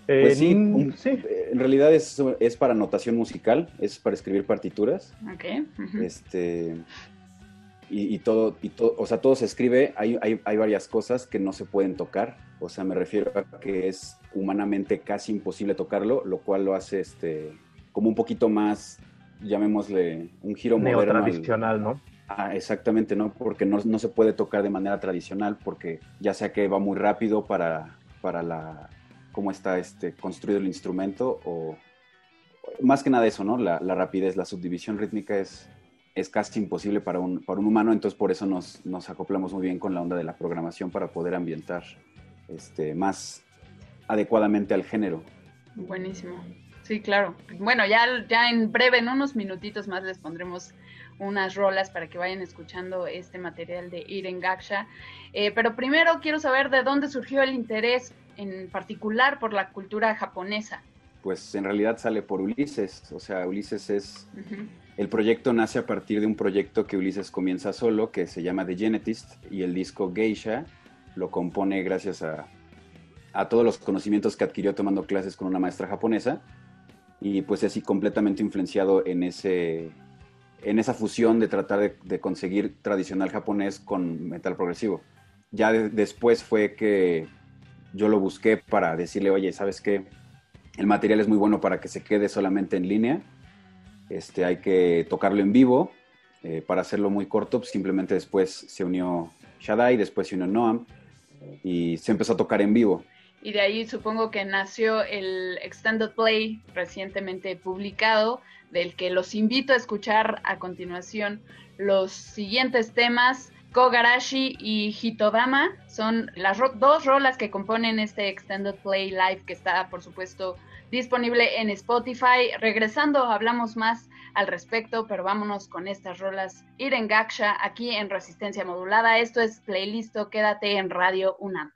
Pues sí, un, sí, en realidad es, es, para notación musical, es para escribir partituras. Ok. Uh -huh. Este, y, y, todo, y todo, o sea, todo se escribe, hay, hay, hay, varias cosas que no se pueden tocar, o sea, me refiero a que es humanamente casi imposible tocarlo, lo cual lo hace este, como un poquito más, llamémosle, un giro moderno. al- Neotradicional, ¿no? Ah, exactamente, ¿no? Porque no, no se puede tocar de manera tradicional, porque ya sea que va muy rápido para, para la cómo está este, construido el instrumento, o más que nada eso, ¿no? La, la rapidez, la subdivisión rítmica es, es casi imposible para un, para un humano, entonces por eso nos, nos acoplamos muy bien con la onda de la programación para poder ambientar este, más adecuadamente al género. Buenísimo. Sí, claro. Bueno, ya, ya en breve, en unos minutitos más, les pondremos unas rolas para que vayan escuchando este material de Iren Gaksha. Eh, pero primero quiero saber de dónde surgió el interés en particular por la cultura japonesa. Pues en realidad sale por Ulises, o sea, Ulises es... El proyecto nace a partir de un proyecto que Ulises comienza solo, que se llama The Genetist, y el disco Geisha lo compone gracias a, a todos los conocimientos que adquirió tomando clases con una maestra japonesa, y pues así completamente influenciado en, ese, en esa fusión de tratar de, de conseguir tradicional japonés con metal progresivo. Ya de- después fue que yo lo busqué para decirle, oye, ¿sabes qué? El material es muy bueno para que se quede solamente en línea. Este, hay que tocarlo en vivo. Eh, para hacerlo muy corto, pues simplemente después se unió Shaddai, después se unió Noam y se empezó a tocar en vivo. Y de ahí supongo que nació el Extended Play recientemente publicado, del que los invito a escuchar a continuación los siguientes temas. Kogarashi y Hitodama son las ro- dos rolas que componen este Extended Play Live que está, por supuesto, disponible en Spotify. Regresando, hablamos más al respecto, pero vámonos con estas rolas. Iren Gaksha aquí en Resistencia Modulada. Esto es Playlisto, quédate en Radio UNAM.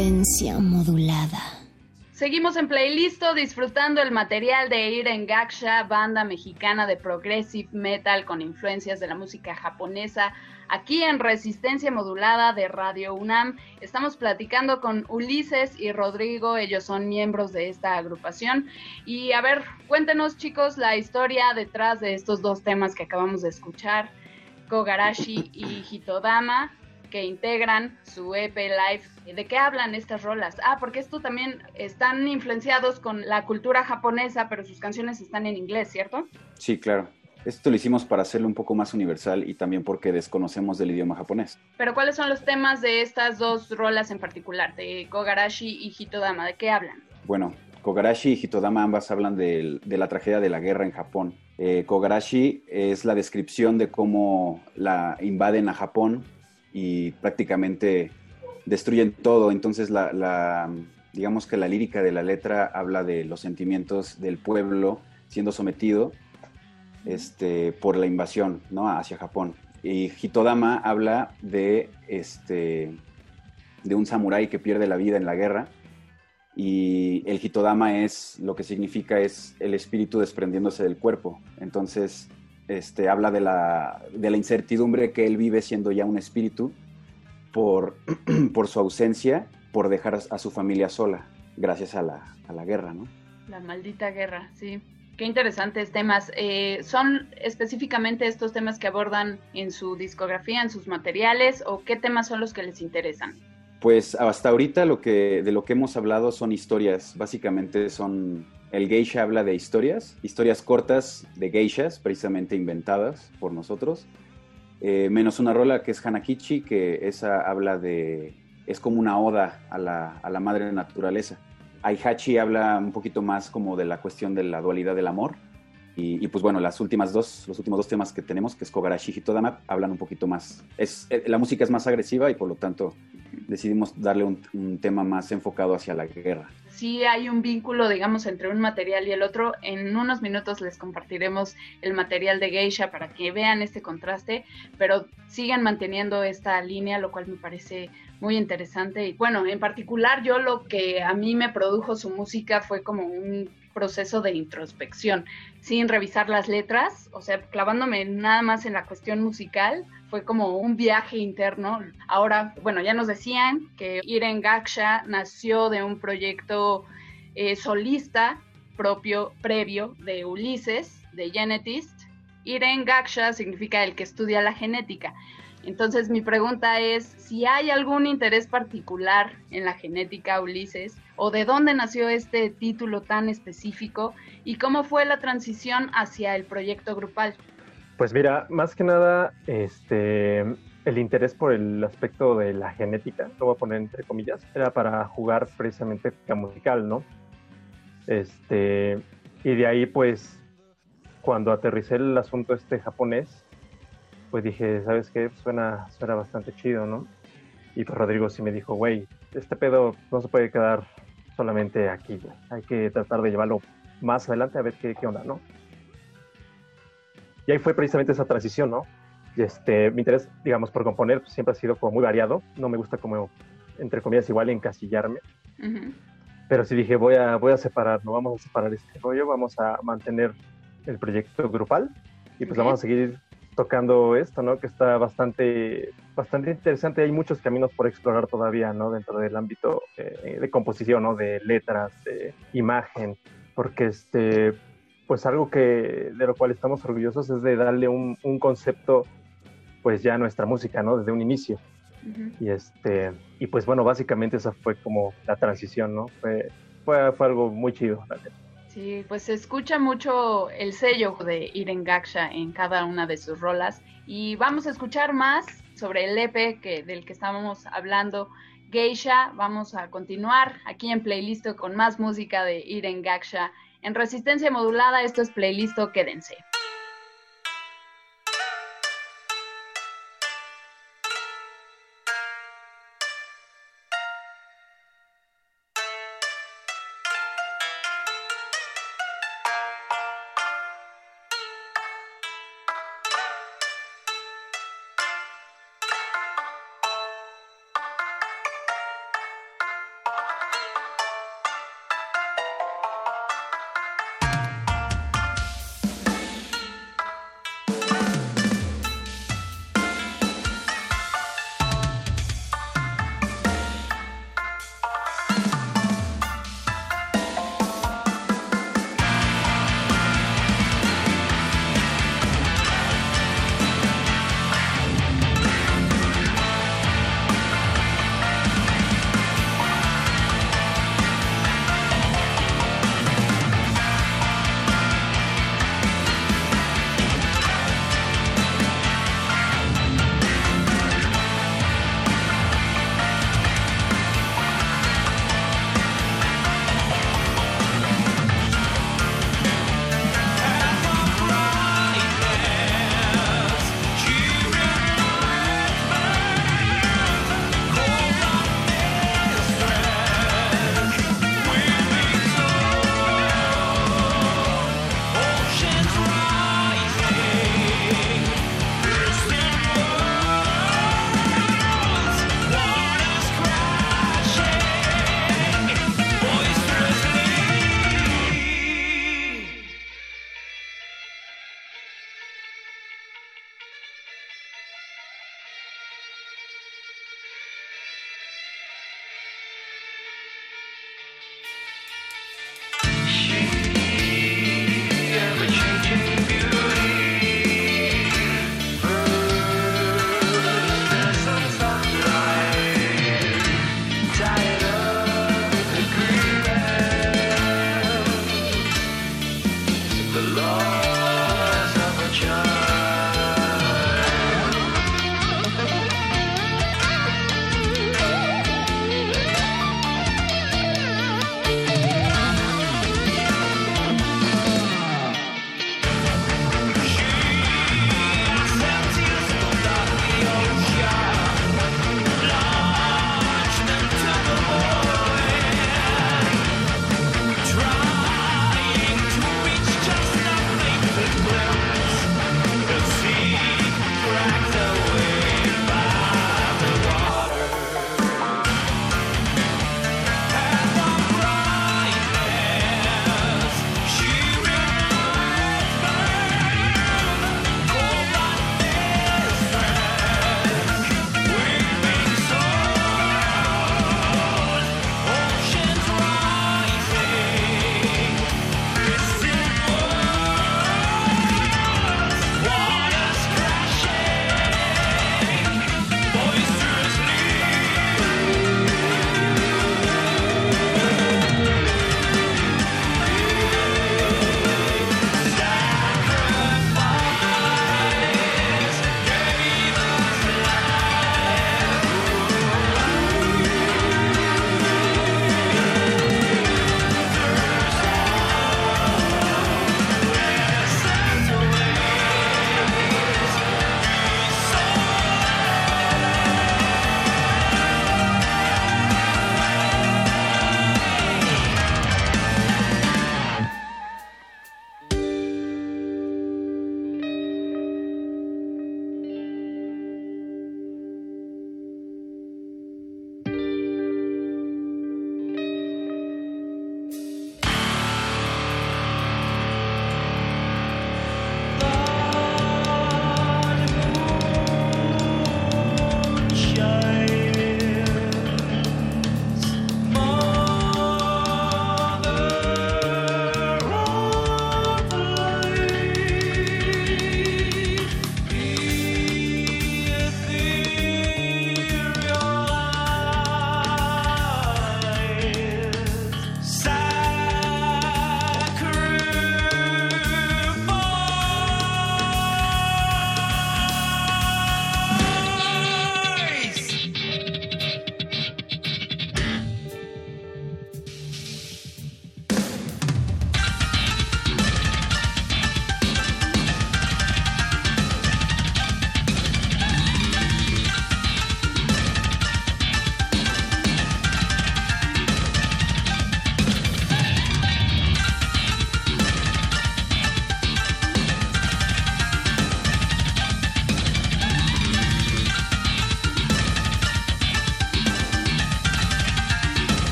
Resistencia modulada. Seguimos en Playlisto disfrutando el material de Iren Gaksha, banda mexicana de progressive metal con influencias de la música japonesa. Aquí en Resistencia Modulada de Radio UNAM estamos platicando con Ulises y Rodrigo, ellos son miembros de esta agrupación. Y a ver, cuéntenos chicos la historia detrás de estos dos temas que acabamos de escuchar, Kogarashi y Hitodama que integran su EP Live. ¿De qué hablan estas rolas? Ah, porque esto también están influenciados con la cultura japonesa, pero sus canciones están en inglés, ¿cierto? Sí, claro. Esto lo hicimos para hacerlo un poco más universal y también porque desconocemos del idioma japonés. Pero ¿cuáles son los temas de estas dos rolas en particular, de Kogarashi y Hitodama? ¿De qué hablan? Bueno, Kogarashi y Hitodama ambas hablan del- de, la tragedia de la guerra en Japón. Eh, Kogarashi es la descripción de cómo la invaden a Japón y prácticamente destruyen todo. Entonces, la, digamos que la lírica de la letra habla de los sentimientos del pueblo siendo sometido este, por la invasión ¿no? hacia Japón. Y Hitodama habla de, este, de un samurái que pierde la vida en la guerra y el Hitodama es lo que significa es el espíritu desprendiéndose del cuerpo. Entonces, este, habla de la, de la incertidumbre que él vive siendo ya un espíritu por, por su ausencia, por dejar a, su familia sola, gracias a la, a la guerra, ¿no? La maldita guerra, sí. Qué interesantes temas. Eh, ¿Son específicamente estos temas que abordan en su discografía, en sus materiales, o qué temas son los que les interesan? Pues hasta ahorita lo que, de lo que hemos hablado son historias. Básicamente son. El geisha habla de historias, historias cortas de geishas, precisamente inventadas por nosotros. Eh, menos una rola que es Hanakichi, que esa habla de. es como una oda a la, a la madre naturaleza. Aihachi habla un poquito más como de la cuestión de la dualidad del amor. Y, y, pues bueno, las últimas dos, los últimos dos temas que tenemos, que es Kogarashi y Todama, hablan un poquito más. Es, eh, la música es más agresiva y por lo tanto decidimos darle un, tema más enfocado hacia la guerra sí hay un vínculo, digamos, entre un material y el otro. En unos minutos les compartiremos el material de Geisha para que vean este contraste, pero sigan manteniendo esta línea, lo cual me parece muy interesante. Y bueno, en particular yo lo que a mí me produjo su música fue como un proceso de introspección, sin revisar las letras, o sea, clavándome nada más en la cuestión musical, fue como un viaje interno. Ahora, bueno, ya nos decían que Iren Gaksha nació de un proyecto eh, solista propio, previo de Ulises, de Genetist. Iren Gaksha significa el que estudia la genética. Entonces mi pregunta es si hay algún interés particular en la genética Ulises o de dónde nació este título tan específico y cómo fue la transición hacia el proyecto grupal. Pues mira, más que nada, este, el interés por el aspecto de la genética, lo voy a poner entre comillas, era para jugar precisamente musical, ¿no? Este, y de ahí pues, cuando aterricé el asunto este japonés, pues dije, ¿sabes qué? Suena, suena bastante chido, ¿no? Y pues Rodrigo sí me dijo, güey, este pedo no se puede quedar solamente aquí. Hay que tratar de llevarlo más adelante a ver qué onda, ¿no? Y ahí fue precisamente esa transición, ¿no? Este, mi interés, digamos, por componer pues, siempre ha sido como muy variado. No me gusta como, entre comillas, igual encasillarme. Ujú. Pero sí dije, voy a, voy a separar, no vamos a separar este rollo, vamos a mantener el proyecto grupal y pues Ok. vamos a seguir tocando esto, ¿no? Que está bastante, bastante interesante. Hay muchos caminos por explorar todavía, ¿no? Dentro del ámbito eh, de composición, ¿no? De letras, de imagen, porque este, pues algo que de lo cual estamos orgullosos es de darle un, un concepto, pues ya a nuestra música, ¿no? Desde un inicio. Y este, y pues bueno, básicamente esa fue como la transición, ¿no? Fue, fue, fue algo muy chido. Sí, pues se escucha mucho el sello de Iren Gaksha en cada una de sus rolas y vamos a escuchar más sobre el EP que, del que estábamos hablando, Geisha. Vamos a continuar aquí en Playlist con más música de Iren Gaksha. En resistencia modulada, esto es Playlist, quédense.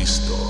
Playlisto.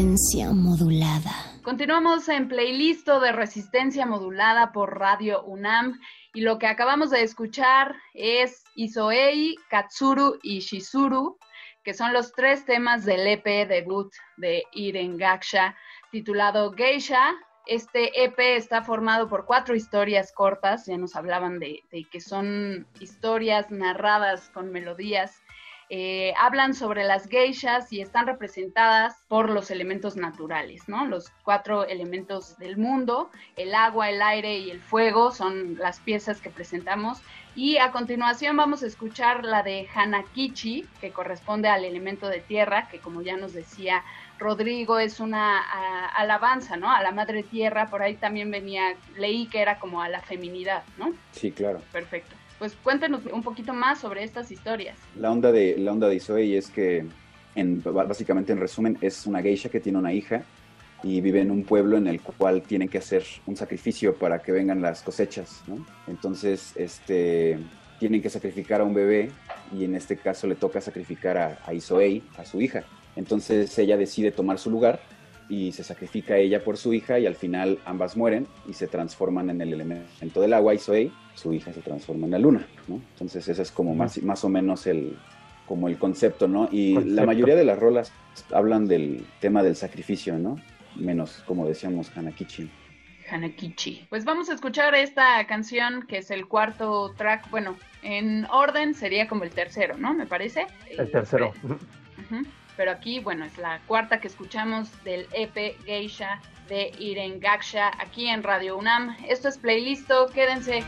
Resistencia modulada. Continuamos en playlist de resistencia modulada por Radio UNAM y lo que acabamos de escuchar es Isoei, Katsuru y Shizuru, que son los tres temas del EP debut de Iren Gaksha titulado Geisha. Este EP está formado por cuatro historias cortas, ya nos hablaban de, de que son historias narradas con melodías eh, hablan sobre las geishas y están representadas por los elementos naturales, ¿no? Los cuatro elementos del mundo, el agua, el aire y el fuego son las piezas que presentamos. Y a continuación vamos a escuchar la de Hanakichi, que corresponde al elemento de tierra, que como ya nos decía Rodrigo es una alabanza, ¿no? A la madre tierra, por ahí también venía, leí que era como a la feminidad, ¿no? Sí, claro. Perfecto pues cuéntenos un poquito más sobre estas historias. La onda de, la onda de Isoei es que, en, básicamente en resumen, es una geisha que tiene una hija y vive en un pueblo en el cual tienen que hacer un sacrificio para que vengan las cosechas. Entonces, este, tienen que sacrificar a un bebé y en este caso le toca sacrificar a Isoei, a su hija. Entonces ella decide tomar su lugar y se sacrifica ella por su hija y al final ambas mueren y se transforman en el elemento del agua, Isoei, su hija se transforma en la luna, ¿no? Entonces ese es como más, más o menos el, como el concepto, ¿no? Y la mayoría de las rolas hablan del tema del sacrificio, ¿no? Menos, como decíamos, Hanakichi. Hanakichi. Pues vamos a escuchar esta canción que es el cuarto track, bueno, en orden sería como el tercero, ¿no? Me parece. El tercero. Pero aquí, bueno, es la cuarta que escuchamos del EP Geisha de Iren Gaksha aquí en Radio UNAM. Esto es Playlisto, quédense.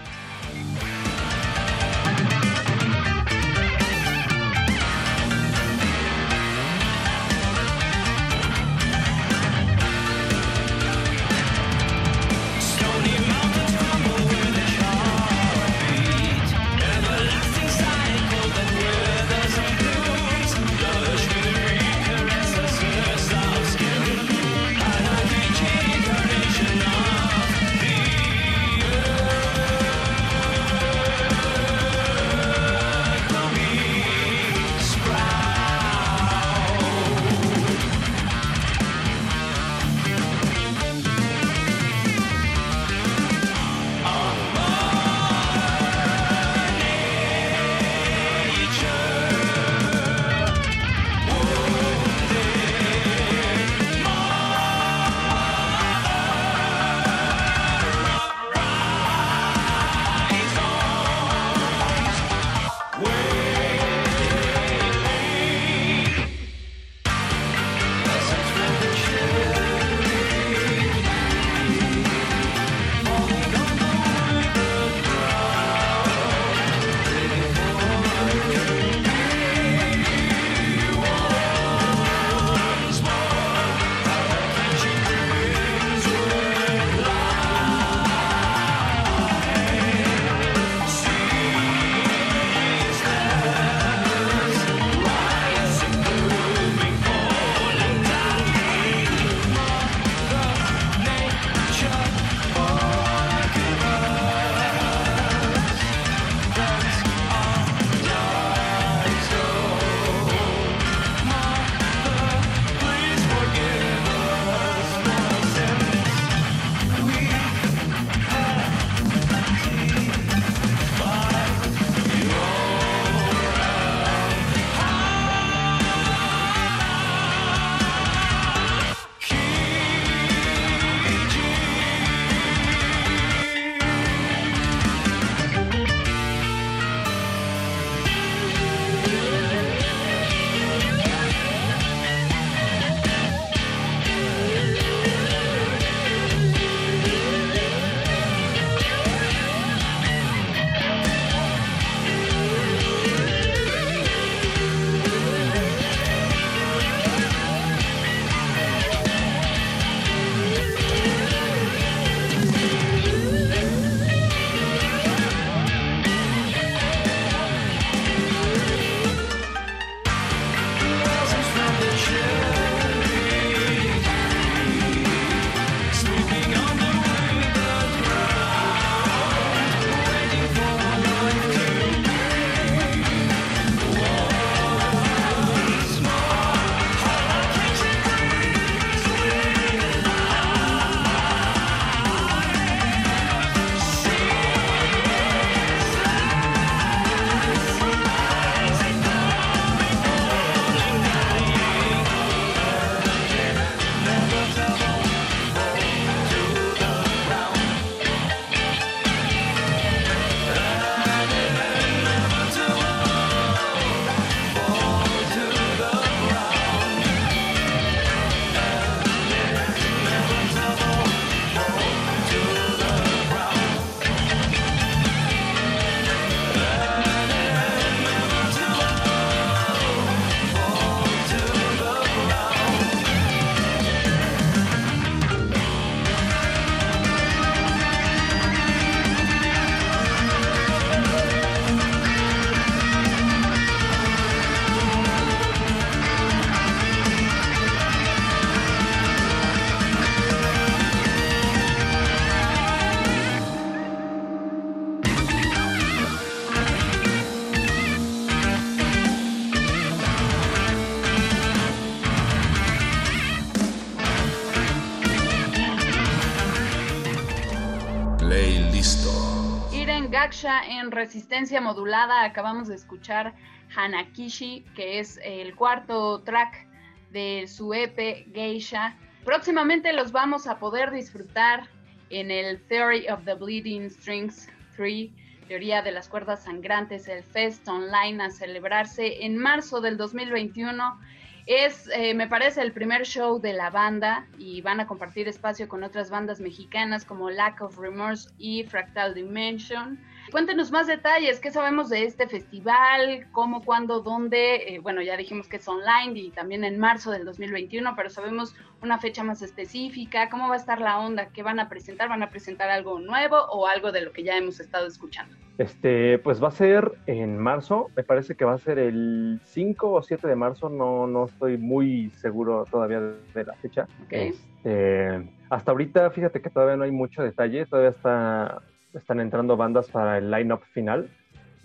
En Resistencia Modulada. Acabamos de escuchar Hanakishi, que es el cuarto track de su EP Geisha. Próximamente los vamos a poder disfrutar en el Theory of the Bleeding Strings 3, Teoría de las Cuerdas Sangrantes, el Fest Online a celebrarse en marzo del 2021. Es, eh, me parece, el primer show de la banda y van a compartir espacio con otras bandas mexicanas como Lack of Remorse y Fractal Dimension. Cuéntenos más detalles, ¿qué sabemos de este festival? ¿Cómo, cuándo, dónde? Eh, bueno, ya dijimos que es online y también en marzo del 2021, pero sabemos una fecha más específica, ¿cómo va a estar la onda? ¿Qué van a presentar? ¿Van a presentar algo nuevo o algo de lo que ya hemos estado escuchando? Este, pues va a ser en marzo, me parece que va a ser el 5 o 7 de marzo, no, no estoy muy seguro todavía de la fecha. Este, hasta ahorita, fíjate que todavía no hay mucho detalle, todavía está, están entrando bandas para el line-up final.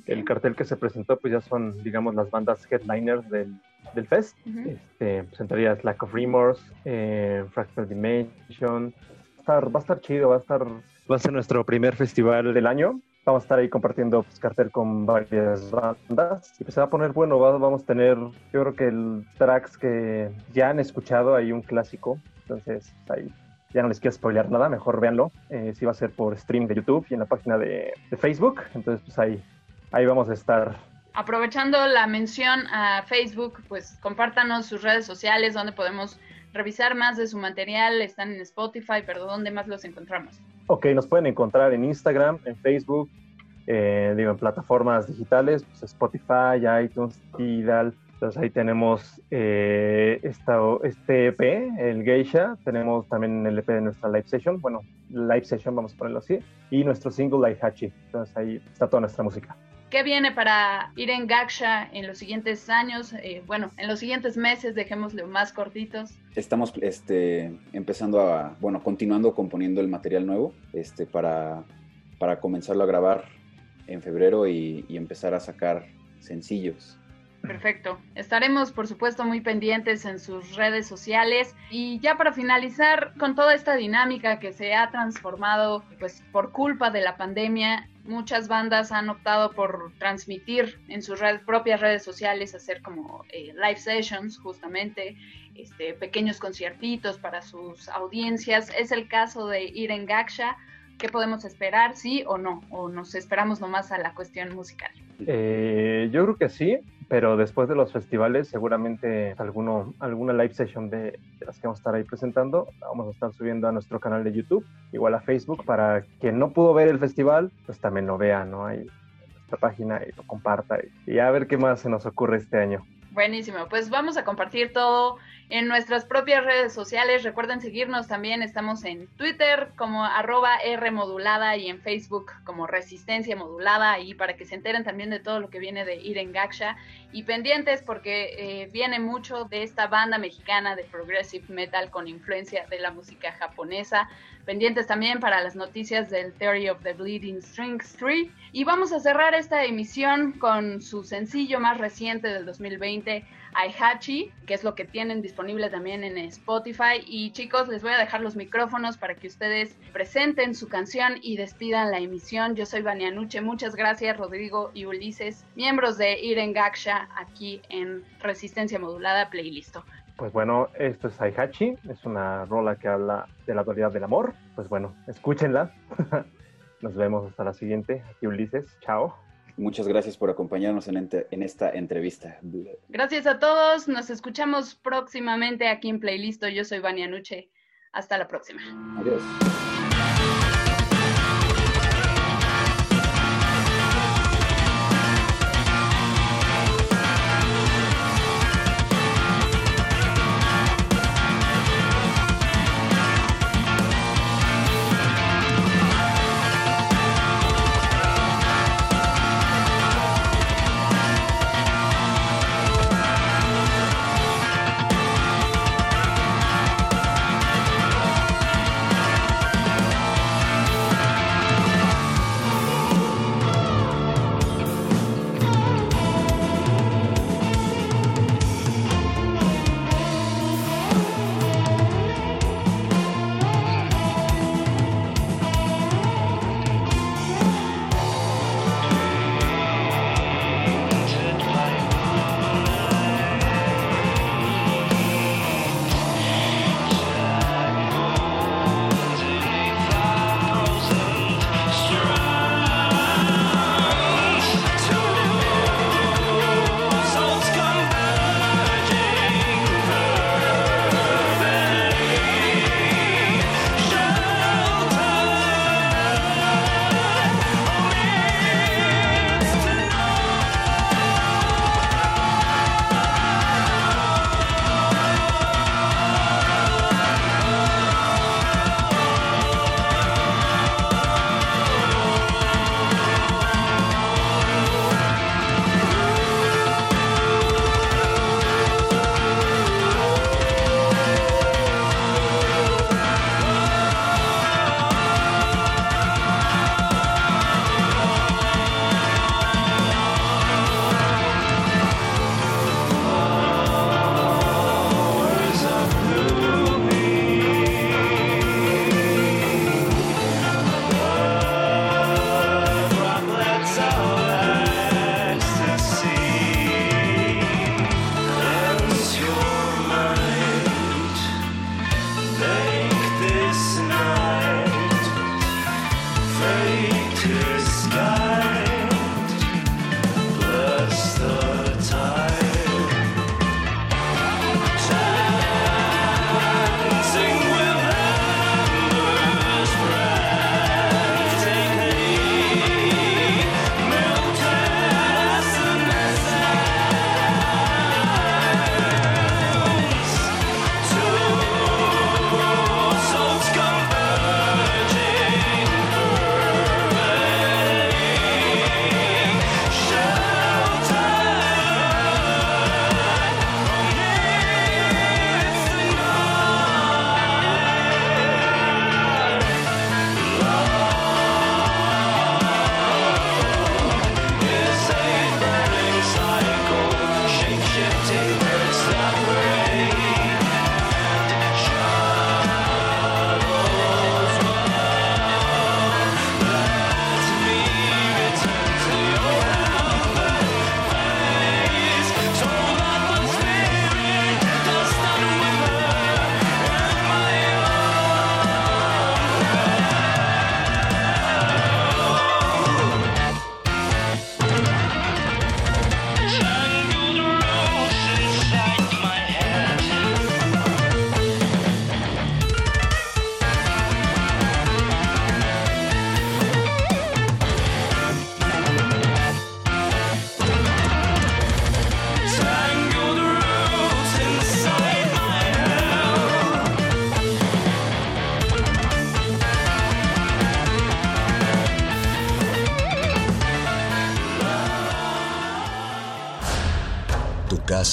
El cartel que se presentó, pues ya son, digamos, las bandas headliners del, del fest. este, pues entraría Lack of Remorse, eh, Fractal Dimension. Va a, estar, va a estar chido, va a estar, va a ser nuestro primer festival del año vamos a estar ahí compartiendo pues, cartel con varias bandas y pues se va a poner bueno, vamos a tener yo creo que el tracks que ya han escuchado, hay un clásico, entonces pues, ahí ya no les quiero spoilear nada, mejor véanlo, eh, sí va a ser por stream de YouTube y en la página de, de Facebook, entonces pues ahí, ahí vamos a estar aprovechando la mención a Facebook, pues compártanos sus redes sociales donde podemos revisar más de su material. Están en Spotify, pero ¿dónde más los encontramos? Ok, nos pueden encontrar en Instagram, en Facebook, eh, digo, en plataformas digitales, pues Spotify, iTunes, Tidal. Entonces ahí tenemos eh, esta, este EP, el Geisha. Tenemos también el EP de nuestra live session. Bueno, live session, vamos a ponerlo así. Y nuestro single, Hachi. Entonces ahí está toda nuestra música. ¿Qué viene para ir en Gaksha en los siguientes años? Eh, bueno, en los siguientes meses, dejémoslo más cortitos. Estamos este, empezando a, bueno, continuando componiendo el material nuevo este, para, para comenzarlo a grabar en febrero y, y empezar a sacar sencillos. Perfecto. Estaremos, por supuesto, muy pendientes en sus redes sociales. Y ya para finalizar, con toda esta dinámica que se ha transformado, pues por culpa de la pandemia, muchas bandas han optado por transmitir en sus propias redes sociales, hacer como eh, live sessions, justamente, este, pequeños conciertitos para sus audiencias. Es el caso de Iren Gaksha. ¿Qué podemos esperar, sí o no? ¿O nos esperamos nomás a la cuestión musical? Eh, yo creo que sí, pero después de los festivales seguramente alguno, alguna live session de, las que vamos a estar ahí presentando la vamos a estar subiendo a nuestro canal de YouTube, igual a Facebook, para quien no pudo ver el festival, pues también lo vea, ¿no? Ahí nuestra página y lo comparta y a ver qué más se nos ocurre este año. Buenísimo, pues vamos a compartir todo en nuestras propias redes sociales. Recuerden seguirnos también, estamos en Twitter como arroba R modulada y en Facebook como Resistencia Modulada y para que se enteren también de todo lo que viene de Iren Gaksha y pendientes porque eh, viene mucho de esta banda mexicana de progressive metal con influencia de la música japonesa. Pendientes también para las noticias del Theory of the Bleeding Strings 3 y vamos a cerrar esta emisión con su sencillo más reciente del 2020 Aihachi, que es lo que tienen disponible también en Spotify. Y chicos, les voy a dejar los micrófonos para que ustedes presenten su canción y despidan la emisión. Yo soy Vania Nuche, muchas gracias Rodrigo y Ulises, miembros de Iren Gaksha aquí en Resistencia Modulada Playlist. Pues bueno, esto es Aihachi, es una rola que habla de la dualidad del amor. Pues bueno, escúchenla. Nos vemos hasta la siguiente. Aquí Ulises, chao. Muchas gracias por acompañarnos en, en, esta entrevista. Gracias a todos. Nos escuchamos próximamente aquí en Playlist. Yo soy Vania Nuche. Hasta la próxima. Adiós.